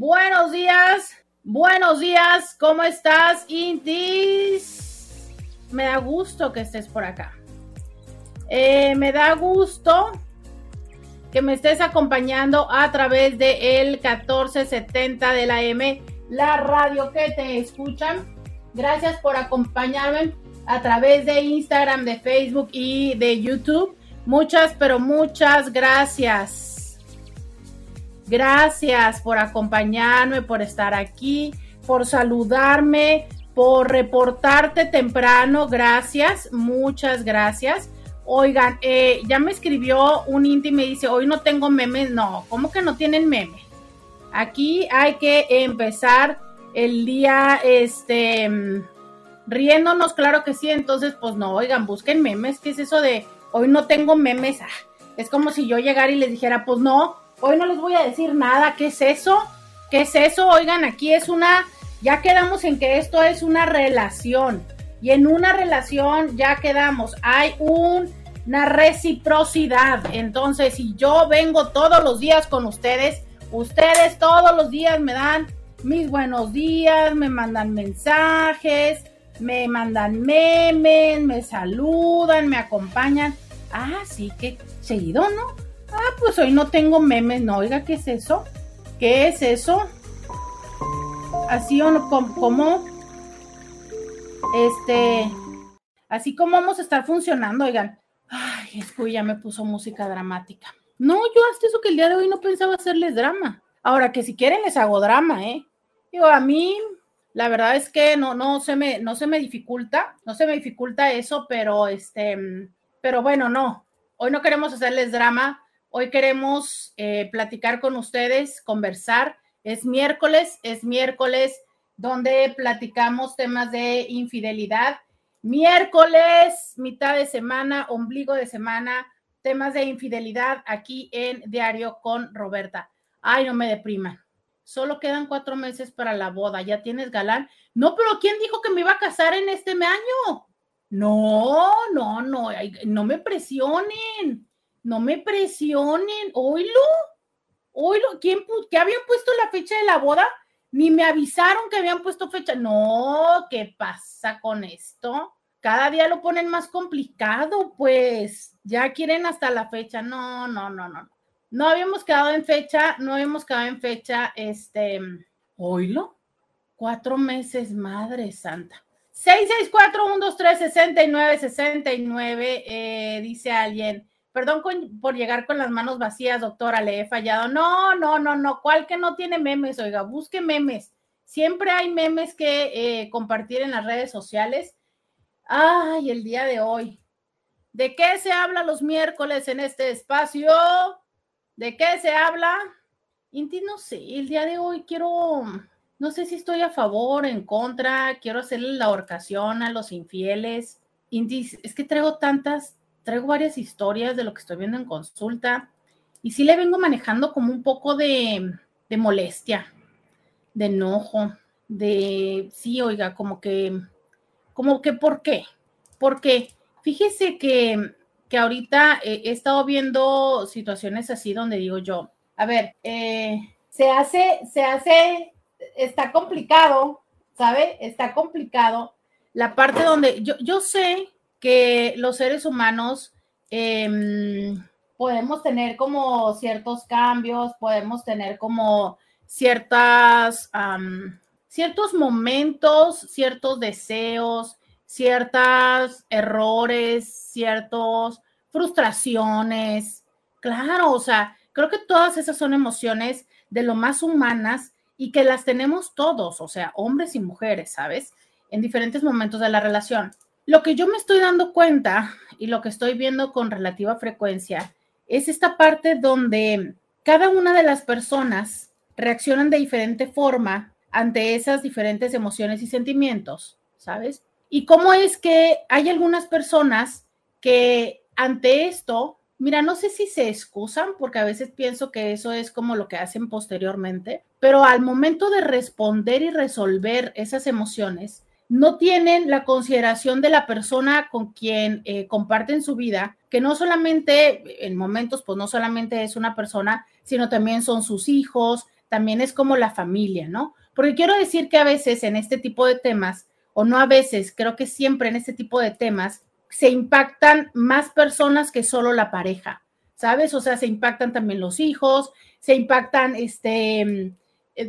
Buenos días. Buenos días. ¿Cómo estás, Intis? Me da gusto que estés por acá. Eh, me da gusto que me estés acompañando a través de el 1470 de la M, la radio que te escuchan. Gracias por acompañarme a través de Instagram, de Facebook y de YouTube. Muchas, pero muchas gracias. Gracias por acompañarme, por estar aquí, por saludarme, por reportarte temprano. Gracias, muchas gracias. Oigan, eh, ya me escribió un Inti y me dice, hoy no tengo memes. No, ¿cómo que no tienen memes? Aquí hay que empezar el día, este, riéndonos, claro que sí. Entonces, pues no, oigan, busquen memes. ¿Qué es eso de hoy no tengo memes? Ah, es como si yo llegara y les dijera, pues no, hoy no les voy a decir nada. ¿Qué es eso? ¿Qué es eso? Oigan, aquí es una, ya quedamos en que esto es una relación. Y en una relación ya quedamos, hay una reciprocidad. Entonces, si yo vengo todos los días con ustedes, ustedes todos los días me dan mis buenos días, me mandan mensajes, me mandan memes, me saludan, me acompañan. Ah, sí, que seguido, ¿no? Ah, pues hoy no tengo memes, no, oiga, ¿qué es eso? ¿Qué es eso? Así o no, ¿cómo? Este, así como vamos a estar funcionando, oigan. Ay, es que ya me puso música dramática. No, yo hasta eso que el día de hoy no pensaba hacerles drama. Ahora que si quieren les hago drama, ¿eh? Digo, a mí la verdad es que no, no se me, no se me dificulta, no se me dificulta eso, pero este, pero bueno, no. Hoy no queremos hacerles drama, hoy queremos eh, platicar con ustedes, conversar. Es miércoles, es miércoles donde platicamos temas de infidelidad. Miércoles, mitad de semana, ombligo de semana, temas de infidelidad aquí en Diario con Roberta. Ay, no me depriman. Solo quedan cuatro meses para la boda. ¿Ya tienes galán? No, pero ¿quién dijo que me iba a casar en este año? No, no, no, no me presionen. No me presionen. Oílo. Oílo. ¿Quién que habían puesto la fecha de la boda? Ni me avisaron que habían puesto fecha. No, ¿qué pasa con esto? Cada día lo ponen más complicado, pues. Ya quieren hasta la fecha. No, no, no, no. No habíamos quedado en fecha, no habíamos quedado en fecha, este, oílo, cuatro meses, madre santa. 664-123-6969, eh, dice alguien. Perdón por llegar con las manos vacías, doctora, le he fallado. No, no, no, no. ¿Cuál que no tiene memes? Oiga, busque memes. Siempre hay memes que eh, compartir en las redes sociales. Ay, el día de hoy. ¿De qué se habla los miércoles en este espacio? ¿De qué se habla? Inti, no sé, el día de hoy quiero, no sé si estoy a favor, en contra, quiero hacerle la horcación a los infieles. Inti, es que traigo tantas, traigo varias historias de lo que estoy viendo en consulta y sí le vengo manejando como un poco de, molestia, de enojo, de, sí, oiga, como que, como que, ¿por qué? Porque fíjese que que ahorita eh, he estado viendo situaciones así donde digo yo, a ver, eh, se hace, se hace, está complicado, ¿sabe? Está complicado la parte donde yo, yo sé que los seres humanos em, podemos tener como ciertos cambios, podemos tener como ciertas, ciertos momentos, ciertos deseos, ciertos errores, ciertas frustraciones. Claro, o sea, creo que todas esas son emociones de lo más humanas y que las tenemos todos, o sea, hombres y mujeres, ¿sabes? En diferentes momentos de la relación. Lo que yo me estoy dando cuenta y lo que estoy viendo con relativa frecuencia es esta parte donde cada una de las personas reaccionan de diferente forma ante esas diferentes emociones y sentimientos, ¿sabes? Y cómo es que hay algunas personas que ante esto, mira, no sé si se excusan, porque a veces pienso que eso es como lo que hacen posteriormente, pero al momento de responder y resolver esas emociones, no tienen la consideración de la persona con quien eh, comparten su vida, que no solamente en momentos, pues no solamente es una persona, sino también son sus hijos, también es como la familia, ¿no? Porque quiero decir que a veces en este tipo de temas, o no a veces, creo que siempre en este tipo de temas, se impactan más personas que solo la pareja, ¿sabes? O sea, se impactan también los hijos, se impactan este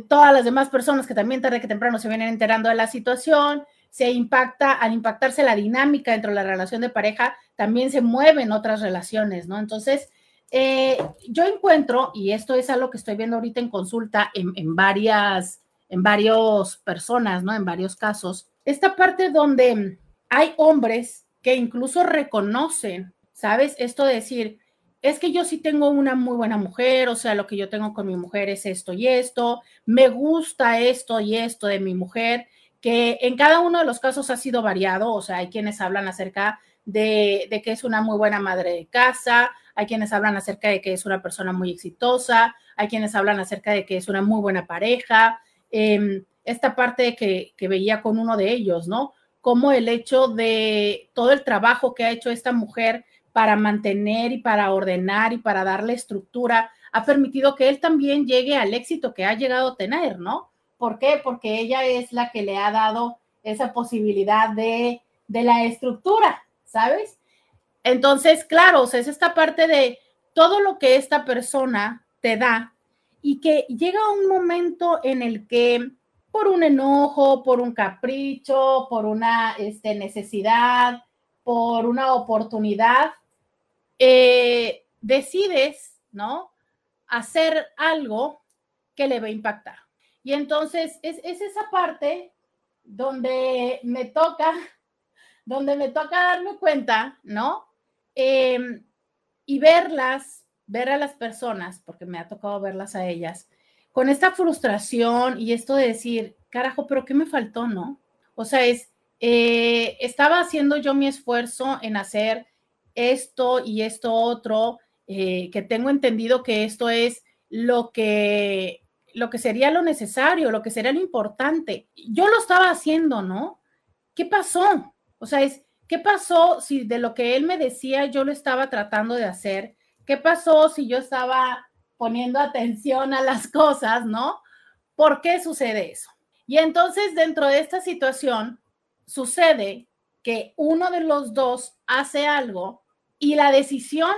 todas las demás personas que también tarde que temprano se vienen enterando de la situación, se impacta, al impactarse la dinámica dentro de la relación de pareja, también se mueven otras relaciones, ¿no? Entonces, eh, yo encuentro, y esto es algo que estoy viendo ahorita en consulta en, en varias, en varias personas, ¿no? En varios casos, esta parte donde hay hombres que incluso reconocen, ¿sabes? Esto de decir, es que yo sí tengo una muy buena mujer, o sea, lo que yo tengo con mi mujer es esto y esto, me gusta esto y esto de mi mujer, que en cada uno de los casos ha sido variado, o sea, hay quienes hablan acerca de, que es una muy buena madre de casa, hay quienes hablan acerca de que es una persona muy exitosa, hay quienes hablan acerca de que es una muy buena pareja, em, esta parte que, que veía con uno de ellos, ¿no? Como el hecho de todo el trabajo que ha hecho esta mujer para mantener y para ordenar y para darle estructura, ha permitido que él también llegue al éxito que ha llegado a tener, ¿no? ¿Por qué? Porque ella es la que le ha dado esa posibilidad de, de la estructura, ¿sabes? Entonces, claro, es esta parte de todo lo que esta persona te da y que llega un momento en el que por un enojo, por un capricho, por una este, necesidad, por una oportunidad, eh, decides, ¿no? Hacer algo que le va a impactar. Y entonces es, esa parte donde me toca, donde me toca darme cuenta, ¿no? Em, y verlas, ver a las personas, porque me ha tocado verlas a ellas, con esta frustración y esto de decir, carajo, pero ¿qué me faltó, no? O sea, es, eh, estaba haciendo yo mi esfuerzo en hacer esto y esto otro, eh, que tengo entendido que esto es lo que, lo que sería lo necesario, lo que sería lo importante. Yo lo estaba haciendo, ¿no? ¿Qué pasó? O sea, es, ¿qué pasó si de lo que él me decía yo lo estaba tratando de hacer? ¿Qué pasó si yo estaba poniendo atención a las cosas, ¿no? ¿Por qué sucede eso? Y entonces dentro de esta situación sucede que uno de los dos hace algo y la decisión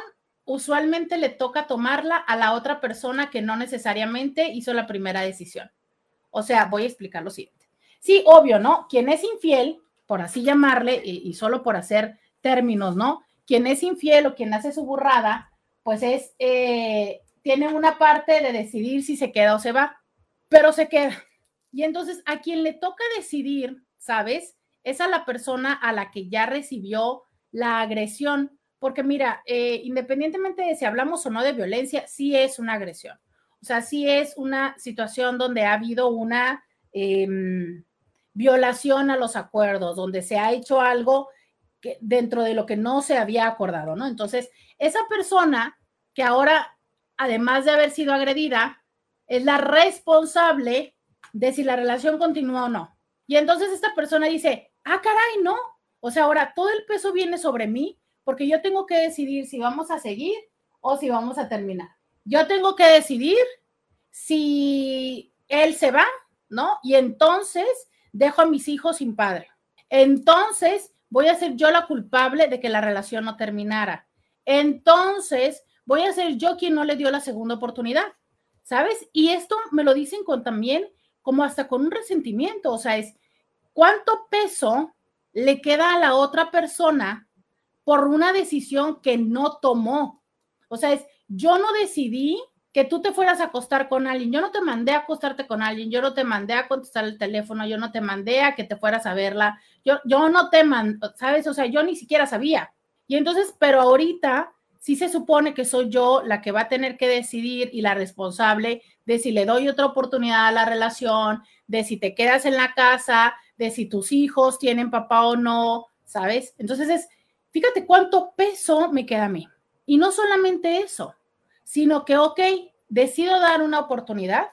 usualmente le toca tomarla a la otra persona que no necesariamente hizo la primera decisión. O sea, voy a explicar lo siguiente. Sí, obvio, ¿no? Quien es infiel, por así llamarle, y, solo por hacer términos, ¿no? Quien es infiel o quien hace su burrada, pues es, eh, tiene una parte de decidir si se queda o se va, pero se queda. Y entonces a quien le toca decidir, ¿sabes? Es a la persona a la que ya recibió la agresión, porque mira, eh, independientemente de si hablamos o no de violencia, sí es una agresión. O sea, sí es una situación donde ha habido una em, violación a los acuerdos, donde se ha hecho algo que, dentro de lo que no se había acordado, ¿no? Entonces, esa persona que ahora, además de haber sido agredida, es la responsable de si la relación continúa o no. Y entonces esta persona dice, ah, caray, no. O sea, ahora todo el peso viene sobre mí porque yo tengo que decidir si vamos a seguir o si vamos a terminar. Yo tengo que decidir si él se va, ¿no? Y entonces dejo a mis hijos sin padre. Entonces voy a ser yo la culpable de que la relación no terminara. Entonces voy a ser yo quien no le dio la segunda oportunidad, ¿sabes? Y esto me lo dicen con también como hasta con un resentimiento, o sea, es, ¿cuánto peso le queda a la otra persona por una decisión que no tomó? O sea, es, yo no decidí que tú te fueras a acostar con alguien, yo no te mandé a acostarte con alguien, yo no te mandé a contestar el teléfono, yo no te mandé a que te fueras a verla, yo, yo no te mandé, ¿sabes? O sea, yo ni siquiera sabía. Y entonces, pero ahorita sí se supone que soy yo la que va a tener que decidir y la responsable de si le doy otra oportunidad a la relación, de si te quedas en la casa, de si tus hijos tienen papá o no, ¿sabes? Entonces es, fíjate cuánto peso me queda a mí. Y no solamente eso, sino que, ok, decido dar una oportunidad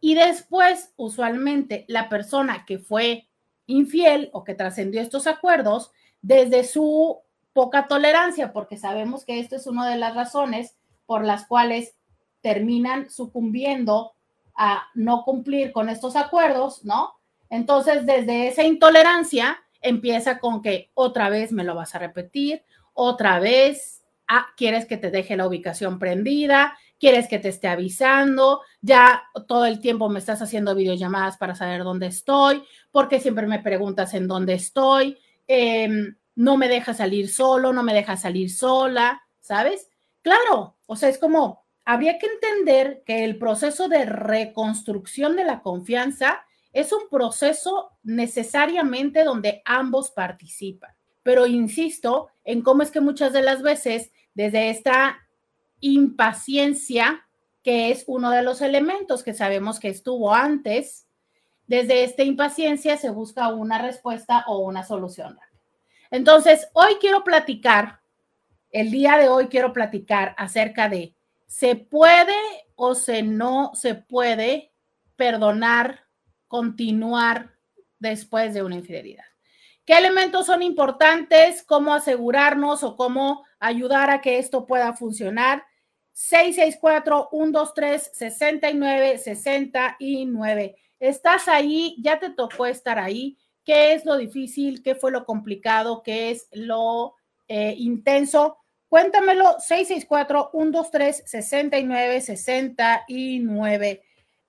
y después, usualmente, la persona que fue infiel o que trascendió estos acuerdos, desde su poca tolerancia, porque sabemos que esto es una de las razones por las cuales terminan sucumbiendo a no cumplir con estos acuerdos, ¿no? Entonces, desde esa intolerancia empieza con que otra vez me lo vas a repetir, otra vez ah, quieres que te deje la ubicación prendida, quieres que te esté avisando, ya todo el tiempo me estás haciendo videollamadas para saber dónde estoy, porque siempre me preguntas en dónde estoy. Eh, no me deja salir solo, no me deja salir sola, ¿sabes? Claro, o sea, es como, habría que entender que el proceso de reconstrucción de la confianza es un proceso necesariamente donde ambos participan. Pero insisto en cómo es que muchas de las veces desde esta impaciencia, que es uno de los elementos que sabemos que estuvo antes, desde esta impaciencia se busca una respuesta o una solución. Entonces, hoy quiero platicar, el día de hoy quiero platicar acerca de, ¿se puede o se no se puede perdonar, continuar después de una infidelidad? ¿Qué elementos son importantes? ¿Cómo asegurarnos o cómo ayudar a que esto pueda funcionar? 664-123-69-69. Estás ahí, ya te tocó estar ahí qué es lo difícil, qué fue lo complicado, qué es lo eh, intenso. Cuéntamelo, 664-123-69-69.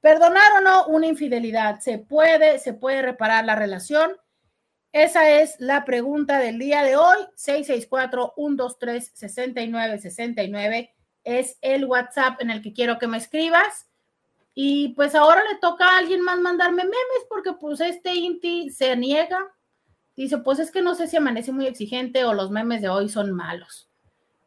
¿Perdonar o no una infidelidad? ¿Se puede, se puede reparar la relación? Esa es la pregunta del día de hoy. 664-123-69-69 es el WhatsApp en el que quiero que me escribas. Y pues ahora le toca a alguien más mandarme memes porque pues este Inti se niega. Dice, pues es que no sé si amanece muy exigente o los memes de hoy son malos.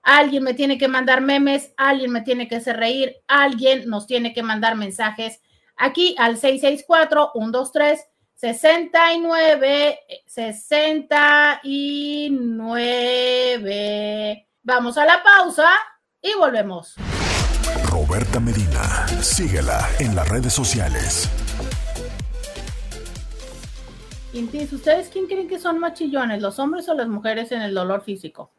Alguien me tiene que mandar memes, alguien me tiene que hacer reír, alguien nos tiene que mandar mensajes aquí al 664-123. 69, 69. Vamos a la pausa y volvemos. Roberta Medina. Síguela en las redes sociales. ¿ustedes quién creen que son más chillones, los hombres o las mujeres en el dolor físico?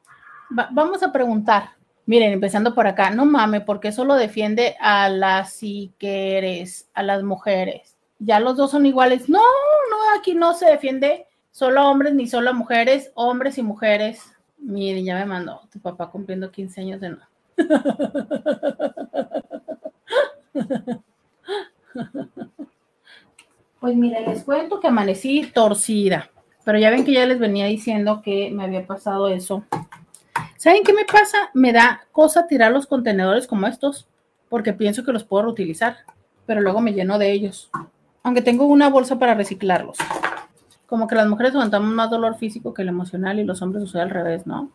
Vamos a preguntar. Miren, empezando por acá, no mames, porque eso lo defiende a las siqueres, a las mujeres. Ya los dos son iguales. No, no, aquí no se defiende solo hombres ni solo mujeres, hombres y mujeres. Miren, ya me mandó tu papá cumpliendo 15 años de no. Pues mira, les cuento que amanecí torcida, pero ya ven que ya les venía diciendo que me había pasado eso. ¿Saben qué me pasa? Me da cosa tirar los contenedores como estos, porque pienso que los puedo reutilizar, pero luego me lleno de ellos. Aunque tengo una bolsa para reciclarlos. Como que las mujeres aguantamos más dolor físico que el emocional y los hombres sucede al revés, ¿no?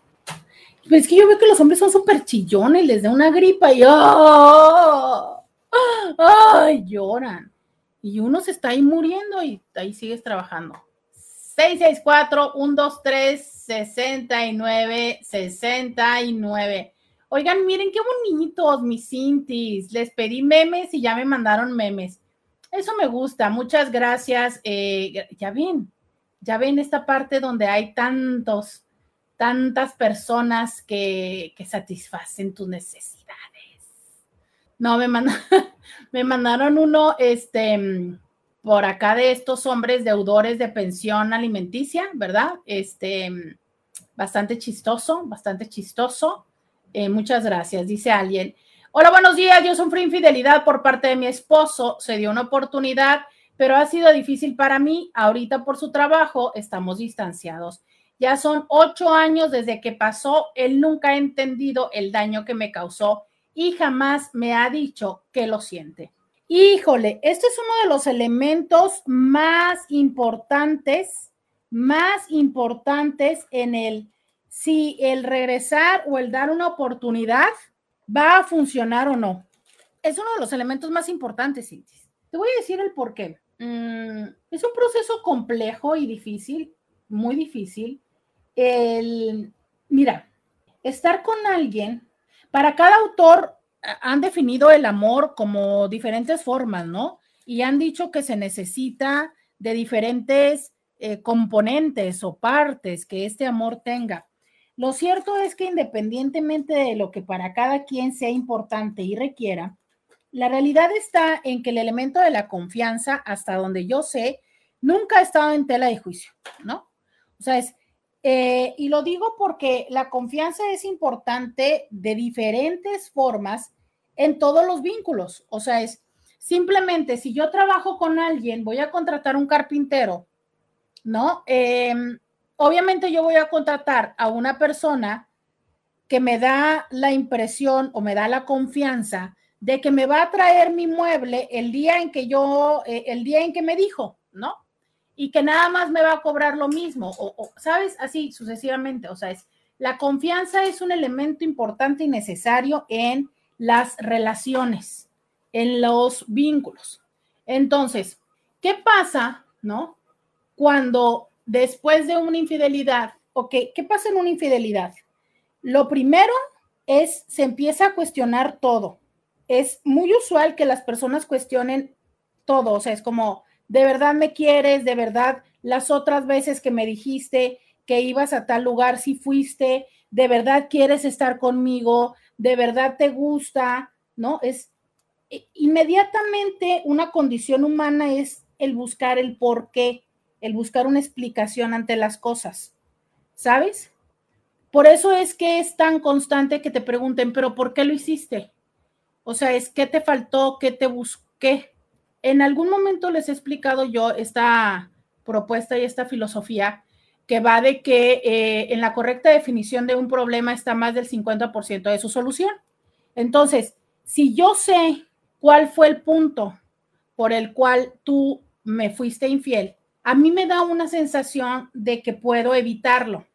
Pues es que yo veo que los hombres son súper chillones, les da una gripa y ¡oh! ¡ay! lloran. Y uno se está ahí muriendo y ahí sigues trabajando. 664-123-69, 69. Oigan, miren qué bonitos mis cintis. Les pedí memes y ya me mandaron memes. Eso me gusta. Muchas gracias. Eh, ya ven, ya ven esta parte donde hay tantos tantas personas que, satisfacen tus necesidades. No, me, me mandaron uno, este, por acá de estos hombres deudores de pensión alimenticia, ¿verdad? Este, bastante chistoso, bastante chistoso. Eh, muchas gracias, dice alguien. Hola, buenos días. Yo sufrí infidelidad por parte de mi esposo. Se dio una oportunidad, pero ha sido difícil para mí. Ahorita por su trabajo estamos distanciados. Ya son ocho años desde que pasó. Él nunca ha entendido el daño que me causó y jamás me ha dicho que lo siente. Híjole, este es uno de los elementos más importantes, más importantes en el si el regresar o el dar una oportunidad va a funcionar o no. Es uno de los elementos más importantes, Cintia. Te voy a decir el por qué. Mm, es un proceso complejo y difícil, muy difícil. El, mira, estar con alguien, para cada autor han definido el amor como diferentes formas, ¿no? Y han dicho que se necesita de diferentes eh, componentes o partes que este amor tenga. Lo cierto es que independientemente de lo que para cada quien sea importante y requiera, la realidad está en que el elemento de la confianza, hasta donde yo sé, nunca ha estado en tela de juicio, ¿no? O sea, es, eh, y lo digo porque la confianza es importante de diferentes formas en todos los vínculos. O sea, es simplemente si yo trabajo con alguien, voy a contratar un carpintero, ¿no? Em, obviamente yo voy a contratar a una persona que me da la impresión o me da la confianza de que me va a traer mi mueble el día en que yo, eh, el día en que me dijo, ¿no? Y que nada más me va a cobrar lo mismo, o, ¿sabes? Así sucesivamente. O sea, es, la confianza es un elemento importante y necesario en las relaciones, en los vínculos. Entonces, ¿qué pasa, no? Cuando después de una infidelidad, ok, ¿qué pasa en una infidelidad? Lo primero es, se empieza a cuestionar todo es muy usual que las personas cuestionen todo, o sea, es como, ¿de verdad me quieres? ¿De verdad las otras veces que me dijiste que ibas a tal lugar, si fuiste? ¿De verdad quieres estar conmigo? ¿De verdad te gusta? ¿No? Es inmediatamente una condición humana es el buscar el por qué, el buscar una explicación ante las cosas, ¿sabes? Por eso es que es tan constante que te pregunten, pero ¿por qué lo hiciste? O sea, es qué te faltó, qué te busqué. En algún momento les he explicado yo esta propuesta y esta filosofía que va de que eh, en la correcta definición de un problema está más del 50% de su solución. Entonces, si yo sé cuál fue el punto por el cual tú me fuiste infiel, a mí me da una sensación de que puedo evitarlo.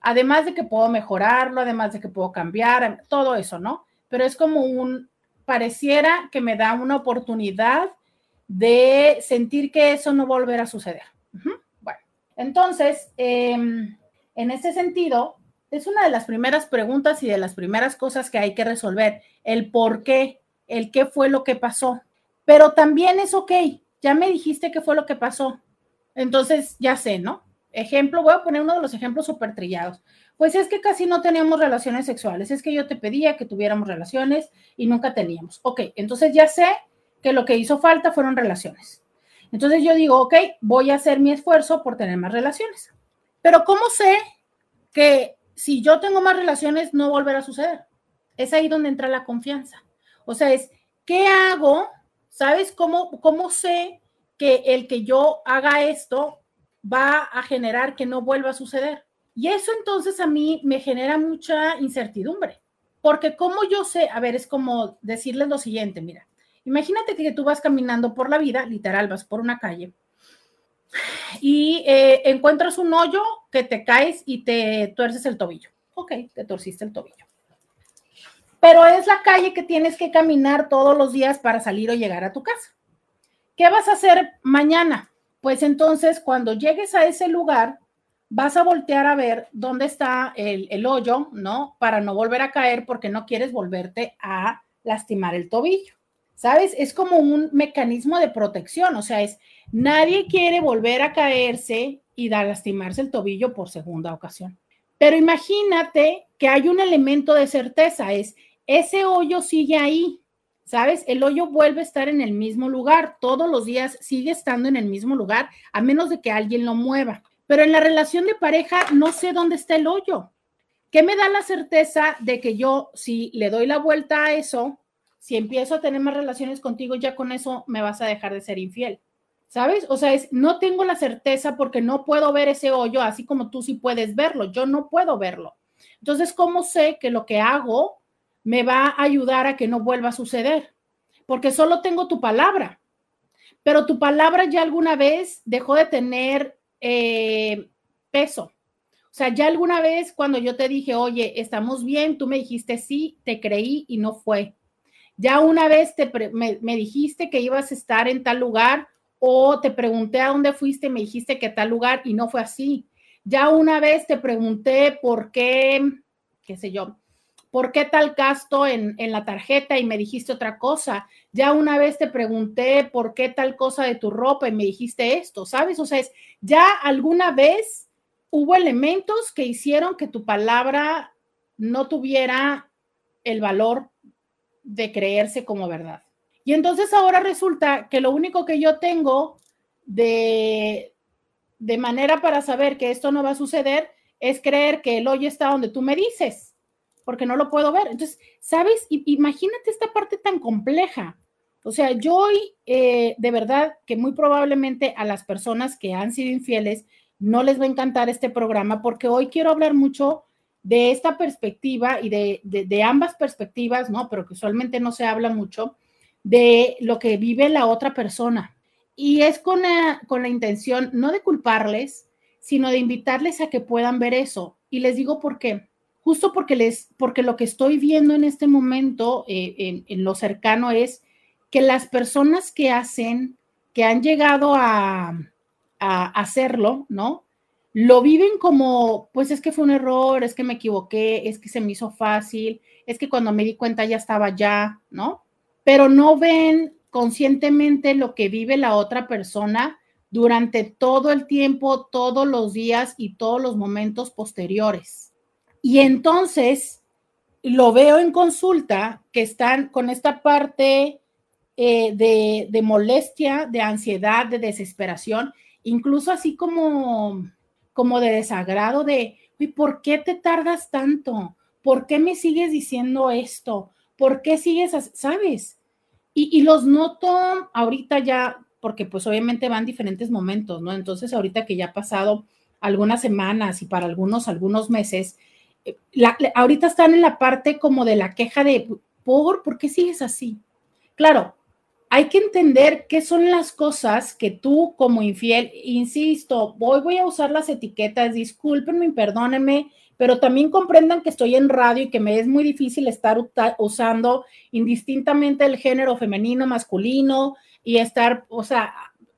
Además de que puedo mejorarlo, además de que puedo cambiar, todo eso, ¿no? Pero es como un, pareciera que me da una oportunidad de sentir que eso no volverá a suceder. Bueno, entonces, em, en ese sentido, es una de las primeras preguntas y de las primeras cosas que hay que resolver, el por qué, el qué fue lo que pasó. Pero también es ok, ya me dijiste qué fue lo que pasó. Entonces, ya sé, ¿no? Ejemplo, voy a poner uno de los ejemplos súper trillados. Pues es que casi no teníamos relaciones sexuales, es que yo te pedía que tuviéramos relaciones y nunca teníamos. Ok, entonces ya sé que lo que hizo falta fueron relaciones. Entonces yo digo, ok, voy a hacer mi esfuerzo por tener más relaciones. Pero ¿cómo sé que si yo tengo más relaciones no volverá a suceder? Es ahí donde entra la confianza. O sea, es, ¿qué hago? ¿Sabes cómo, cómo sé que el que yo haga esto va a generar que no vuelva a suceder? Y eso entonces a mí me genera mucha incertidumbre, porque como yo sé, a ver, es como decirles lo siguiente, mira, imagínate que tú vas caminando por la vida, literal, vas por una calle y eh, encuentras un hoyo que te caes y te tuerces el tobillo. Ok, te torciste el tobillo. Pero es la calle que tienes que caminar todos los días para salir o llegar a tu casa. ¿Qué vas a hacer mañana? Pues entonces, cuando llegues a ese lugar, vas a voltear a ver dónde está el, hoyo, ¿no? Para no volver a caer porque no quieres volverte a lastimar el tobillo. ¿Sabes? Es como un mecanismo de protección, o sea, es nadie quiere volver a caerse y dar lastimarse el tobillo por segunda ocasión. Pero imagínate que hay un elemento de certeza, es ese hoyo sigue ahí, ¿sabes? El hoyo vuelve a estar en el mismo lugar, todos los días sigue estando en el mismo lugar, a menos de que alguien lo mueva. Pero en la relación de pareja no sé dónde está el hoyo. ¿Qué me da la certeza de que yo, si le doy la vuelta a eso, si empiezo a tener más relaciones contigo, ya con eso me vas a dejar de ser infiel? ¿Sabes? O sea, es, no tengo la certeza porque no puedo ver ese hoyo así como tú sí puedes verlo. Yo no puedo verlo. Entonces, ¿cómo sé que lo que hago me va a ayudar a que no vuelva a suceder? Porque solo tengo tu palabra. Pero tu palabra ya alguna vez dejó de tener eh, peso. O sea, ya alguna vez cuando yo te dije, oye, estamos bien, tú me dijiste sí, te creí y no fue. Ya una vez te me, dijiste que ibas a estar en tal lugar o te pregunté a dónde fuiste y me dijiste que tal lugar y no fue así. Ya una vez te pregunté por qué, qué sé yo, por qué tal gasto en, en, la tarjeta y me dijiste otra cosa. Ya una vez te pregunté por qué tal cosa de tu ropa y me dijiste esto, ¿sabes? O sea, es, ya alguna vez hubo elementos que hicieron que tu palabra no tuviera el valor de creerse como verdad. Y entonces ahora resulta que lo único que yo tengo de, de manera para saber que esto no va a suceder es creer que el hoy está donde tú me dices, porque no lo puedo ver. Entonces, ¿sabes? Imagínate esta parte tan compleja. O sea, yo hoy, eh, de verdad, que muy probablemente a las personas que han sido infieles no les va a encantar este programa, porque hoy quiero hablar mucho de esta perspectiva y de, de ambas perspectivas, ¿no? Pero que usualmente no se habla mucho de lo que vive la otra persona. Y es con la, con la intención no de culparles, sino de invitarles a que puedan ver eso. Y les digo por qué. Justo porque, les, porque lo que estoy viendo en este momento, eh, en, lo cercano, es que las personas que hacen, que han llegado a, a hacerlo, ¿no? Lo viven como, pues es que fue un error, es que me equivoqué, es que se me hizo fácil, es que cuando me di cuenta ya estaba ya, ¿no? Pero no ven conscientemente lo que vive la otra persona durante todo el tiempo, todos los días y todos los momentos posteriores. Y entonces lo veo en consulta que están con esta parte eh, de, molestia, de ansiedad, de desesperación, incluso así como, como de desagrado de, ¿por qué te tardas tanto? ¿Por qué me sigues diciendo esto? ¿Por qué sigues, sabes? Y, los noto ahorita ya, porque pues obviamente van diferentes momentos, ¿no? Entonces ahorita que ya ha pasado algunas semanas y para algunos algunos meses, eh, ahorita están en la parte como de la queja de, ¿por, ¿por qué sigues así? Claro, hay que entender qué son las cosas que tú como infiel, insisto, voy, voy a usar las etiquetas, discúlpenme, perdónenme, pero también comprendan que estoy en radio y que me es muy difícil estar usando indistintamente el género femenino, masculino y estar, o sea,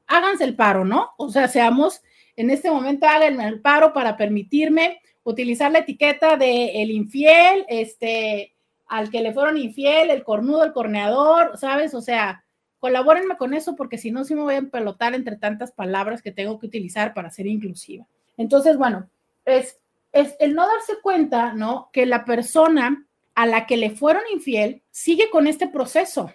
háganse el paro, ¿no? O sea, seamos, en este momento háganme el paro para permitirme utilizar la etiqueta de el infiel, este, al que le fueron infiel, el cornudo, el corneador, ¿sabes? O sea, colabórenme con eso porque si no, sí me voy a empelotar entre tantas palabras que tengo que utilizar para ser inclusiva. Entonces, bueno, es es el no darse cuenta, ¿no? Que la persona a la que le fueron infiel sigue con este proceso.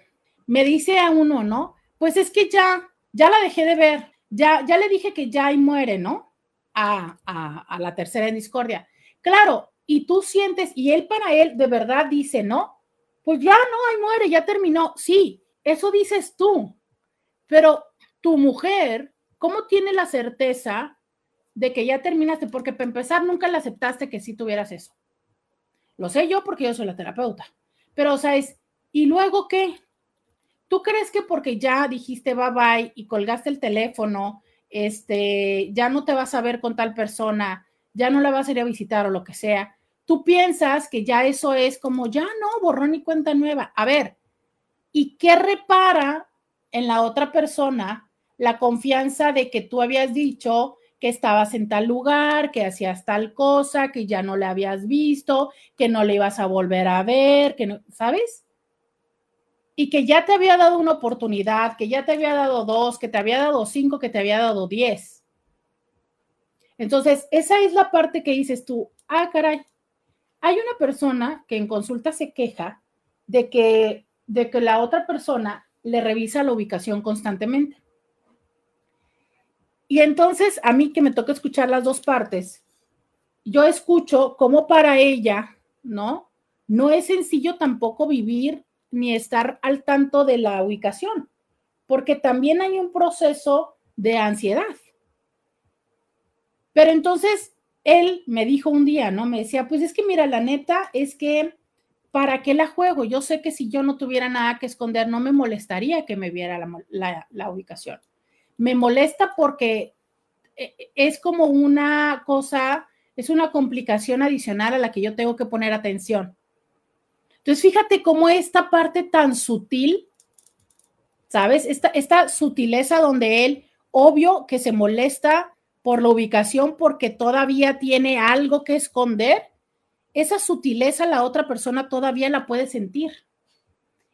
Me dice a uno, ¿no? Pues es que ya, ya la dejé de ver, ya, ya le dije que ya y muere, ¿no? A, a, la tercera en discordia. Claro, y tú sientes, y él para él de verdad dice, ¿no? Pues ya no, ahí muere, ya terminó. Sí, eso dices tú, pero tu mujer, ¿cómo tiene la certeza de que ya terminaste, porque para empezar nunca le aceptaste que sí tuvieras eso. Lo sé yo porque yo soy la terapeuta. Pero, o sea, es, ¿y luego qué? ¿Tú crees que porque ya dijiste bye bye y colgaste el teléfono, este, ya no te vas a ver con tal persona, ya no la vas a ir a visitar o lo que sea? Tú piensas que ya eso es como, ya no, borrón y cuenta nueva. A ver, ¿y qué repara en la otra persona la confianza de que tú habías dicho, que estabas en tal lugar, que hacías tal cosa, que ya no le habías visto, que no le ibas a volver a ver, que no, ¿sabes? Y que ya te había dado una oportunidad, que ya te había dado dos, que te había dado cinco, que te había dado diez. Entonces, esa es la parte que dices tú, ah, caray, hay una persona que en consulta se queja de que, de que la otra persona le revisa la ubicación constantemente. Y entonces a mí que me toca escuchar las dos partes, yo escucho cómo para ella, ¿no? No es sencillo tampoco vivir ni estar al tanto de la ubicación, porque también hay un proceso de ansiedad. Pero entonces él me dijo un día, ¿no? Me decía, pues es que mira, la neta es que, ¿para qué la juego? Yo sé que si yo no tuviera nada que esconder, no me molestaría que me viera la, ubicación me molesta porque eh, es como una cosa, es una complicación adicional a la que yo tengo que poner atención. Entonces, fíjate cómo esta parte tan sutil, ¿sabes? Esta sutileza donde él, obvio que se molesta por la ubicación porque todavía tiene algo que esconder, esa sutileza la otra persona todavía la puede sentir.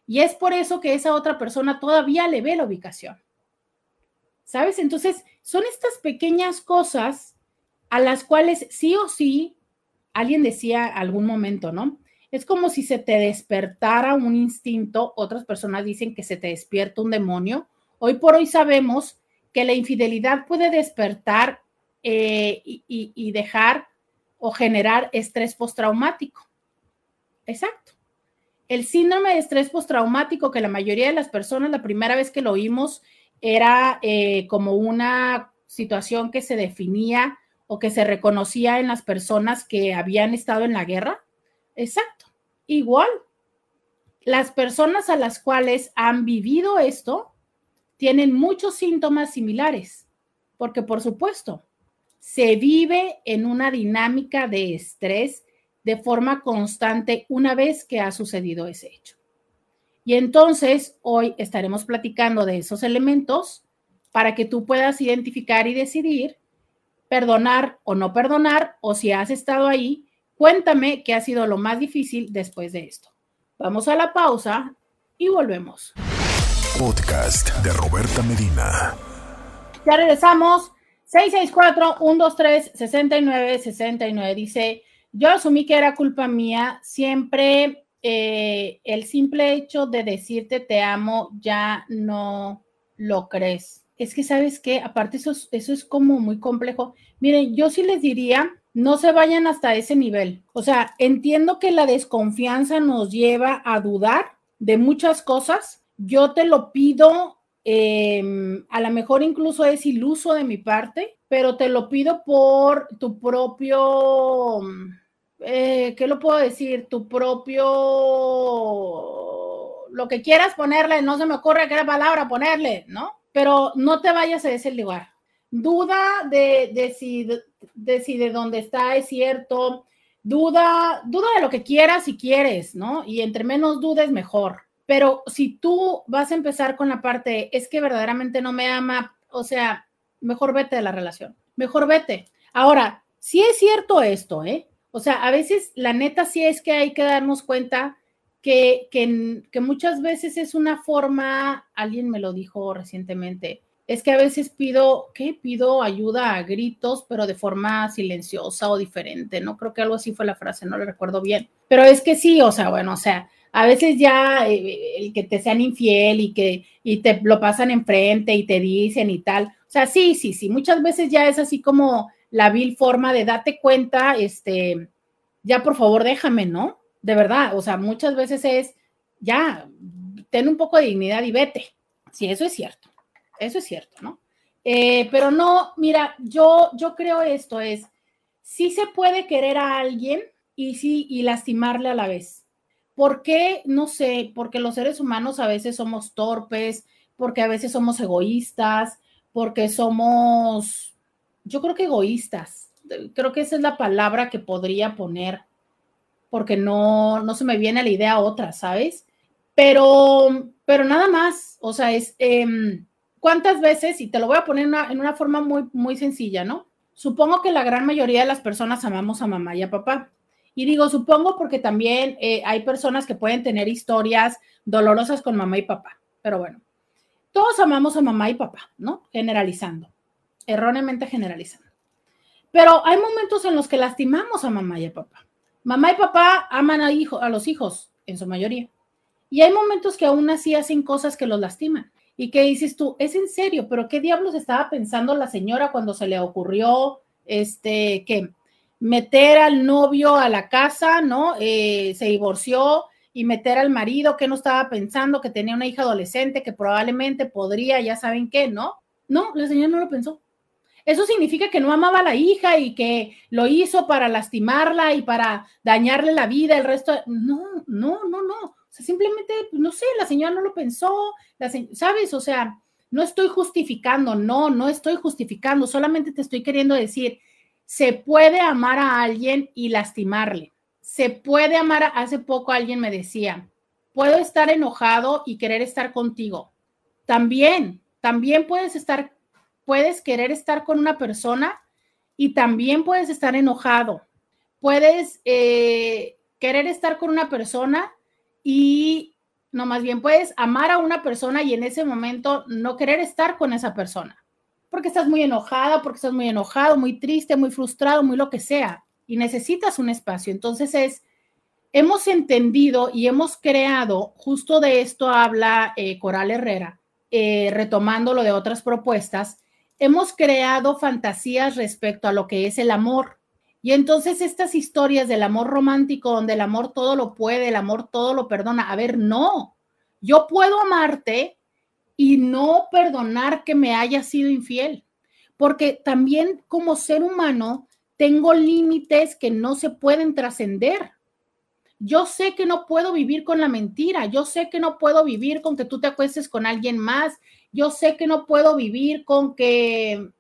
Y es por eso que esa otra persona todavía le ve la ubicación. ¿Sabes? Entonces, son estas pequeñas cosas a las cuales sí o sí, alguien decía algún momento, ¿no? Es como si se te despertara un instinto, otras personas dicen que se te despierta un demonio. Hoy por hoy sabemos que la infidelidad puede despertar eh, y, dejar o generar estrés postraumático. Exacto. El síndrome de estrés postraumático, que la mayoría de las personas la primera vez que lo oímos era eh, como una situación que se definía o que se reconocía en las personas que habían estado en la guerra. Exacto. Igual, las personas a las cuales han vivido esto tienen muchos síntomas similares, porque por supuesto, se vive en una dinámica de estrés de forma constante una vez que ha sucedido ese hecho. Y entonces hoy estaremos platicando de esos elementos para que tú puedas identificar y decidir perdonar o no perdonar, o si has estado ahí, cuéntame qué ha sido lo más difícil después de esto. Vamos a la pausa y volvemos. Podcast de Roberta Medina. Ya regresamos. 664-123-6969. Dice, yo asumí que era culpa mía. Siempre eh, el simple hecho de decirte te amo ya no lo crees es que sabes que aparte eso es, eso es como muy complejo. Miren, yo sí les diría, no se vayan hasta ese nivel. O sea, entiendo que la desconfianza nos lleva a dudar de muchas cosas. Yo te lo pido, em, a lo mejor incluso es iluso de mi parte, pero te lo pido por tu propio, eh, ¿qué lo puedo decir? Tu propio, lo que quieras ponerle, no se me ocurre qué palabra ponerle, ¿no? pero no te vayas a ese lugar. Duda de, de, si, de, si de dónde está es cierto, duda, duda de lo que quieras si quieres, ¿no? Y entre menos dudes, mejor. Pero si tú vas a empezar con la parte, es que verdaderamente no me ama, o sea, mejor vete de la relación, mejor vete. Ahora, sí es cierto esto, ¿eh? O sea, a veces la neta sí es que hay que darnos cuenta que, muchas veces es una forma, alguien me lo dijo recientemente, es que a veces pido, ¿qué? Pido ayuda a gritos, pero de forma silenciosa o diferente, ¿no? Creo que algo así fue la frase, no le recuerdo bien. Pero es que sí, o sea, bueno, o sea, a veces ya eh, el que te sean infiel y que y te lo pasan enfrente y te dicen y tal. O sea, sí, sí, sí, muchas veces ya es así como la vil forma de date cuenta, este, ya por favor déjame, ¿no? de verdad, o sea, muchas veces es, ya, ten un poco de dignidad y vete. Sí, eso es cierto, eso es cierto, ¿no? Eh, pero no, mira, yo, yo creo esto es, sí se puede querer a alguien y sí, y lastimarle a la vez. ¿Por qué? No sé, porque los seres humanos a veces somos torpes, porque a veces somos egoístas, porque somos, yo creo que egoístas. Creo que esa es la palabra que podría poner porque no, no se me viene a la idea otra, ¿sabes? Pero, pero nada más, o sea, es, em, ¿cuántas veces, y te lo voy a poner en una forma muy, muy sencilla, ¿no? Supongo que la gran mayoría de las personas amamos a mamá y a papá. Y digo, supongo porque también eh, hay personas que pueden tener historias dolorosas con mamá y papá. Pero bueno, todos amamos a mamá y papá, ¿no? Generalizando, erróneamente generalizando. Pero hay momentos en los que lastimamos a mamá y a papá. Mamá y papá aman a, hijo, a los hijos, en su mayoría. Y hay momentos que aún así hacen cosas que los lastiman. Y que dices tú, es en serio, pero ¿qué diablos estaba pensando la señora cuando se le ocurrió, este, que meter al novio a la casa, ¿no? Eh, se divorció y meter al marido, que no estaba pensando, que tenía una hija adolescente, que probablemente podría, ya saben qué, ¿no? No, la señora no lo pensó. Eso significa que no amaba a la hija y que lo hizo para lastimarla y para dañarle la vida, el resto. No, no, no, no. O sea, simplemente, no sé, la señora no lo pensó, ¿sabes? O sea, no estoy justificando, no, no estoy justificando, solamente te estoy queriendo decir, Se puede amar a alguien y lastimarle. Se puede amar. A, hace poco alguien me decía, puedo estar enojado y querer estar contigo. También, también puedes estar, puedes querer estar con una persona y también puedes estar enojado. Puedes eh, querer estar con una persona y no, más bien puedes amar a una persona y en ese momento no querer estar con esa persona, porque estás muy enojada, porque estás muy enojado, muy triste, muy frustrado, muy lo que sea, y necesitas un espacio. Entonces es, hemos entendido y hemos creado, justo de esto habla eh, Coral Herrera, eh, retomando lo de otras propuestas, hemos creado fantasías respecto a lo que es el amor. Y entonces estas historias del amor romántico, donde el amor todo lo puede, el amor todo lo perdona, a ver, no, yo puedo amarte y no perdonar que me haya sido infiel, porque también como ser humano tengo límites que no se pueden trascender. Yo sé que no puedo vivir con la mentira, yo sé que no puedo vivir con que tú te acuestes con alguien más, yo sé que no puedo vivir con que,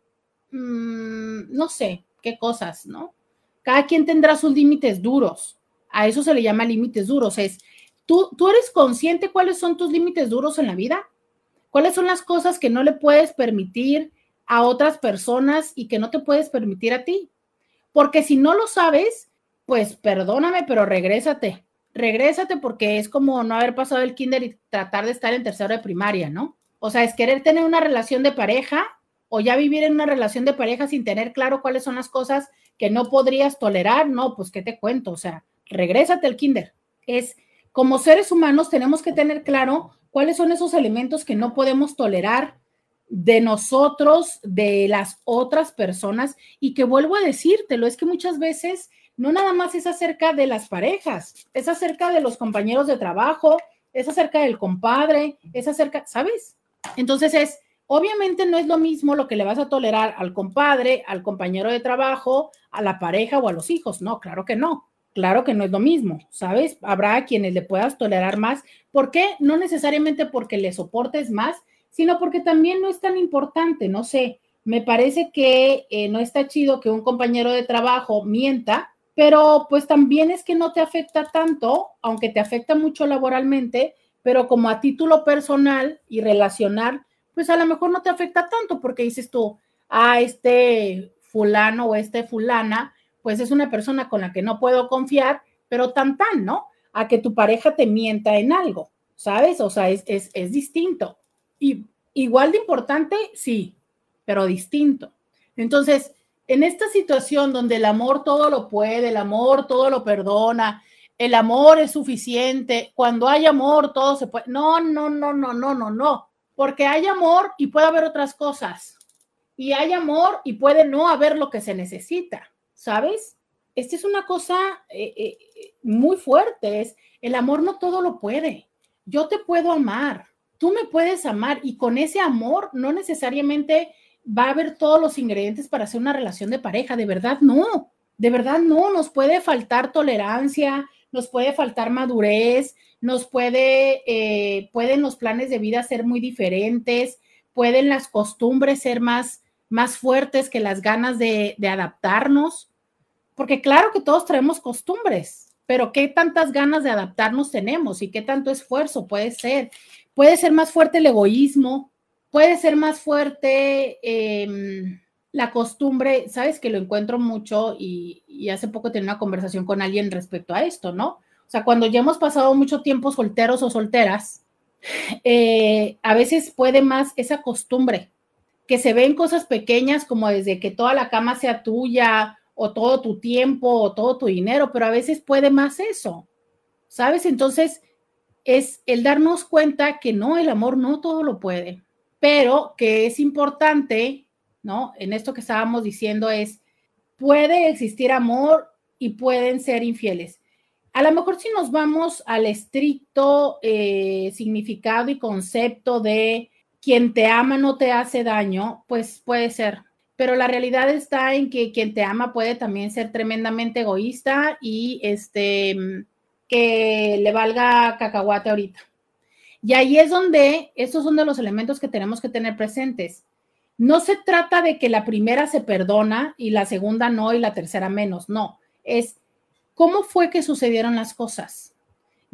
mm, no sé, qué cosas, ¿no? Cada quien tendrá sus límites duros. A eso se le llama límites duros. Es, ¿tú, ¿tú eres consciente cuáles son tus límites duros en la vida? ¿Cuáles son las cosas que no le puedes permitir a otras personas y que no te puedes permitir a ti? Porque si no lo sabes, pues perdóname, pero regrésate. Regrésate porque es como no haber pasado el kinder y tratar de estar en tercero de primaria, ¿no? O sea, es querer tener una relación de pareja o ya vivir en una relación de pareja sin tener claro cuáles son las cosas que no podrías tolerar, no, pues qué te cuento, o sea, regrésate al kinder. Es como seres humanos tenemos que tener claro cuáles son esos elementos que no podemos tolerar de nosotros, de las otras personas y que vuelvo a decírtelo, es que muchas veces no nada más es acerca de las parejas, es acerca de los compañeros de trabajo, es acerca del compadre, es acerca, ¿sabes? Entonces es, Obviamente no es lo mismo lo que le vas a tolerar al compadre, al compañero de trabajo, a la pareja o a los hijos. No, claro que no. Claro que no es lo mismo, ¿sabes? Habrá quienes le puedas tolerar más. ¿Por qué? No necesariamente porque le soportes más, sino porque también no es tan importante. No sé, me parece que eh, no está chido que un compañero de trabajo mienta, pero pues también es que no te afecta tanto, aunque te afecta mucho laboralmente, pero como a título personal y relacional, pues a lo mejor no te afecta tanto porque dices tú, a ah, este fulano o este fulana, pues es una persona con la que no puedo confiar, pero tan tan, ¿no? A que tu pareja te mienta en algo, ¿sabes? O sea, es, es, es distinto. Y igual de importante, sí, pero distinto. Entonces, en esta situación donde el amor todo lo puede, el amor todo lo perdona, el amor es suficiente, cuando hay amor todo se puede. No, no, no, no, no, no, no porque hay amor y puede haber otras cosas. Y hay amor y puede no haber lo que se necesita, ¿sabes? Esta es una cosa eh, eh, muy fuerte, es el amor no todo lo puede. Yo te puedo amar, tú me puedes amar y con ese amor no necesariamente va a haber todos los ingredientes para hacer una relación de pareja, de verdad no, de verdad no, nos puede faltar tolerancia, nos puede faltar madurez, nos puede, eh, pueden los planes de vida ser muy diferentes, pueden las costumbres ser más, más fuertes que las ganas de, de adaptarnos, porque claro que todos traemos costumbres, pero ¿qué tantas ganas de adaptarnos tenemos y qué tanto esfuerzo puede ser? Puede ser más fuerte el egoísmo, puede ser más fuerte em, la costumbre, sabes que lo encuentro mucho y, hace poco tenía una conversación con alguien respecto a esto, ¿no? O sea, cuando ya hemos pasado mucho tiempo solteros o solteras, eh, a veces puede más esa costumbre, que se ven cosas pequeñas como desde que toda la cama sea tuya o todo tu tiempo o todo tu dinero, pero a veces puede más eso, ¿sabes? Entonces es el darnos cuenta que no, el amor no todo lo puede, pero que es importante, ¿no? En esto que estábamos diciendo es, puede existir amor y pueden ser infieles. A lo mejor si nos vamos al estricto eh, significado y concepto de quien te ama no te hace daño, pues puede ser. Pero la realidad está en que quien te ama puede también ser tremendamente egoísta y este que le valga cacahuate ahorita. Y ahí es donde, estos son de los elementos que tenemos que tener presentes. no se trata de que la primera se perdona y la segunda no y la tercera menos, no, es cómo fue que sucedieron las cosas.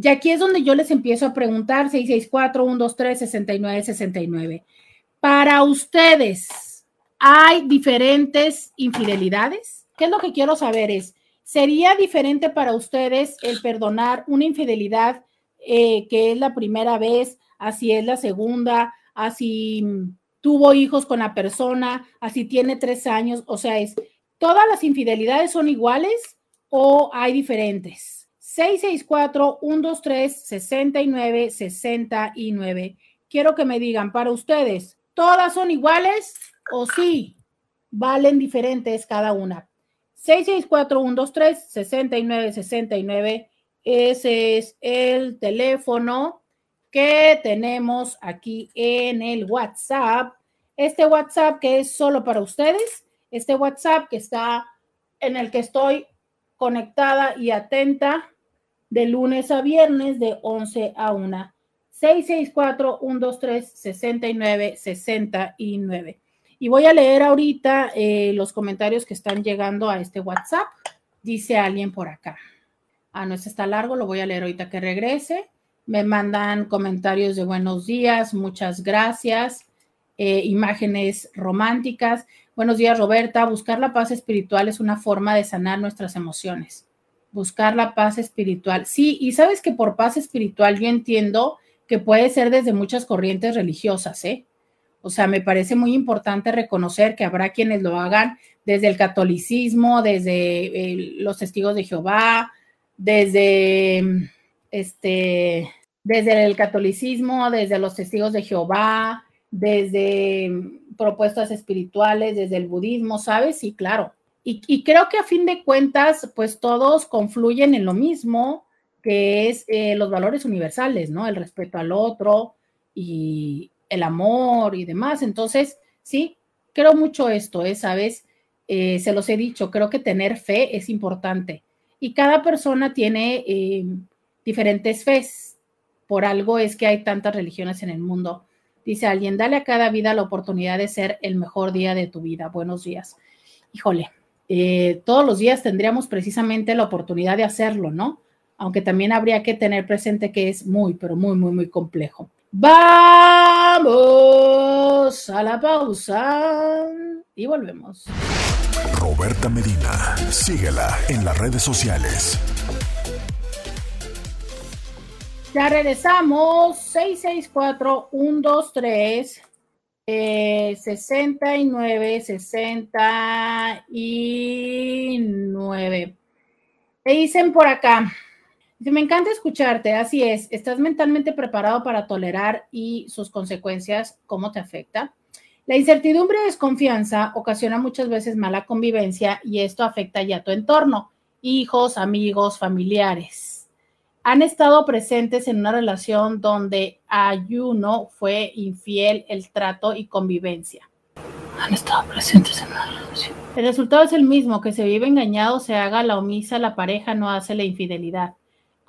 Y aquí es donde yo les empiezo a preguntar 664 123 6969. Para ustedes, ¿hay diferentes infidelidades? ¿Qué es lo que quiero saber? Es, ¿sería diferente para ustedes el perdonar una infidelidad eh, que es la primera vez, así es la segunda, así tuvo hijos con la persona, así tiene tres años? O sea, es, ¿todas las infidelidades son iguales o hay diferentes? 664-123-6969. Quiero que me digan, para ustedes, ¿todas son iguales o sí? Valen diferentes cada una. 664-123-6969. Ese es el teléfono que tenemos aquí en el WhatsApp. Este WhatsApp que es solo para ustedes, este WhatsApp que está en el que estoy conectada y atenta de lunes a viernes de 11 a 1. 664-123-6969. Y voy a leer ahorita eh, los comentarios que están llegando a este WhatsApp. Dice alguien por acá. Ah, no, este está largo, lo voy a leer ahorita que regrese. Me mandan comentarios de buenos días, muchas gracias. Eh, imágenes románticas. Buenos días, Roberta. Buscar la paz espiritual es una forma de sanar nuestras emociones buscar la paz espiritual. Sí, y sabes que por paz espiritual yo entiendo que puede ser desde muchas corrientes religiosas, ¿eh? O sea, me parece muy importante reconocer que habrá quienes lo hagan desde el catolicismo, desde los testigos de Jehová, desde este, desde el catolicismo, desde los testigos de Jehová, desde propuestas espirituales, desde el budismo, ¿sabes? Sí, claro. Y, creo que a fin de cuentas, pues todos confluyen en lo mismo, que es eh, los valores universales, ¿no? El respeto al otro y el amor y demás. Entonces, sí, creo mucho esto, ¿eh? ¿Sabes? Eh, se los he dicho, creo que tener fe es importante. Y cada persona tiene eh, diferentes fes. Por algo es que hay tantas religiones en el mundo. Dice alguien, dale a cada vida la oportunidad de ser el mejor día de tu vida. Buenos días. Híjole, eh, todos los días tendríamos precisamente la oportunidad de hacerlo, ¿no? Aunque también habría que tener presente que es muy, pero muy, muy, muy complejo. Vamos a la pausa y volvemos. Roberta Medina, síguela en las redes sociales. Ya regresamos, 664 123 eh, 69, 69. Te dicen por acá, me encanta escucharte, así es, ¿estás mentalmente preparado para tolerar y sus consecuencias, cómo te afecta? La incertidumbre y desconfianza ocasiona muchas veces mala convivencia y esto afecta ya a tu entorno, hijos, amigos, familiares han estado presentes en una relación donde ayuno fue infiel el trato y convivencia. Han estado presentes en una relación. El resultado es el mismo, que se vive engañado, se haga la omisa, la pareja no hace la infidelidad.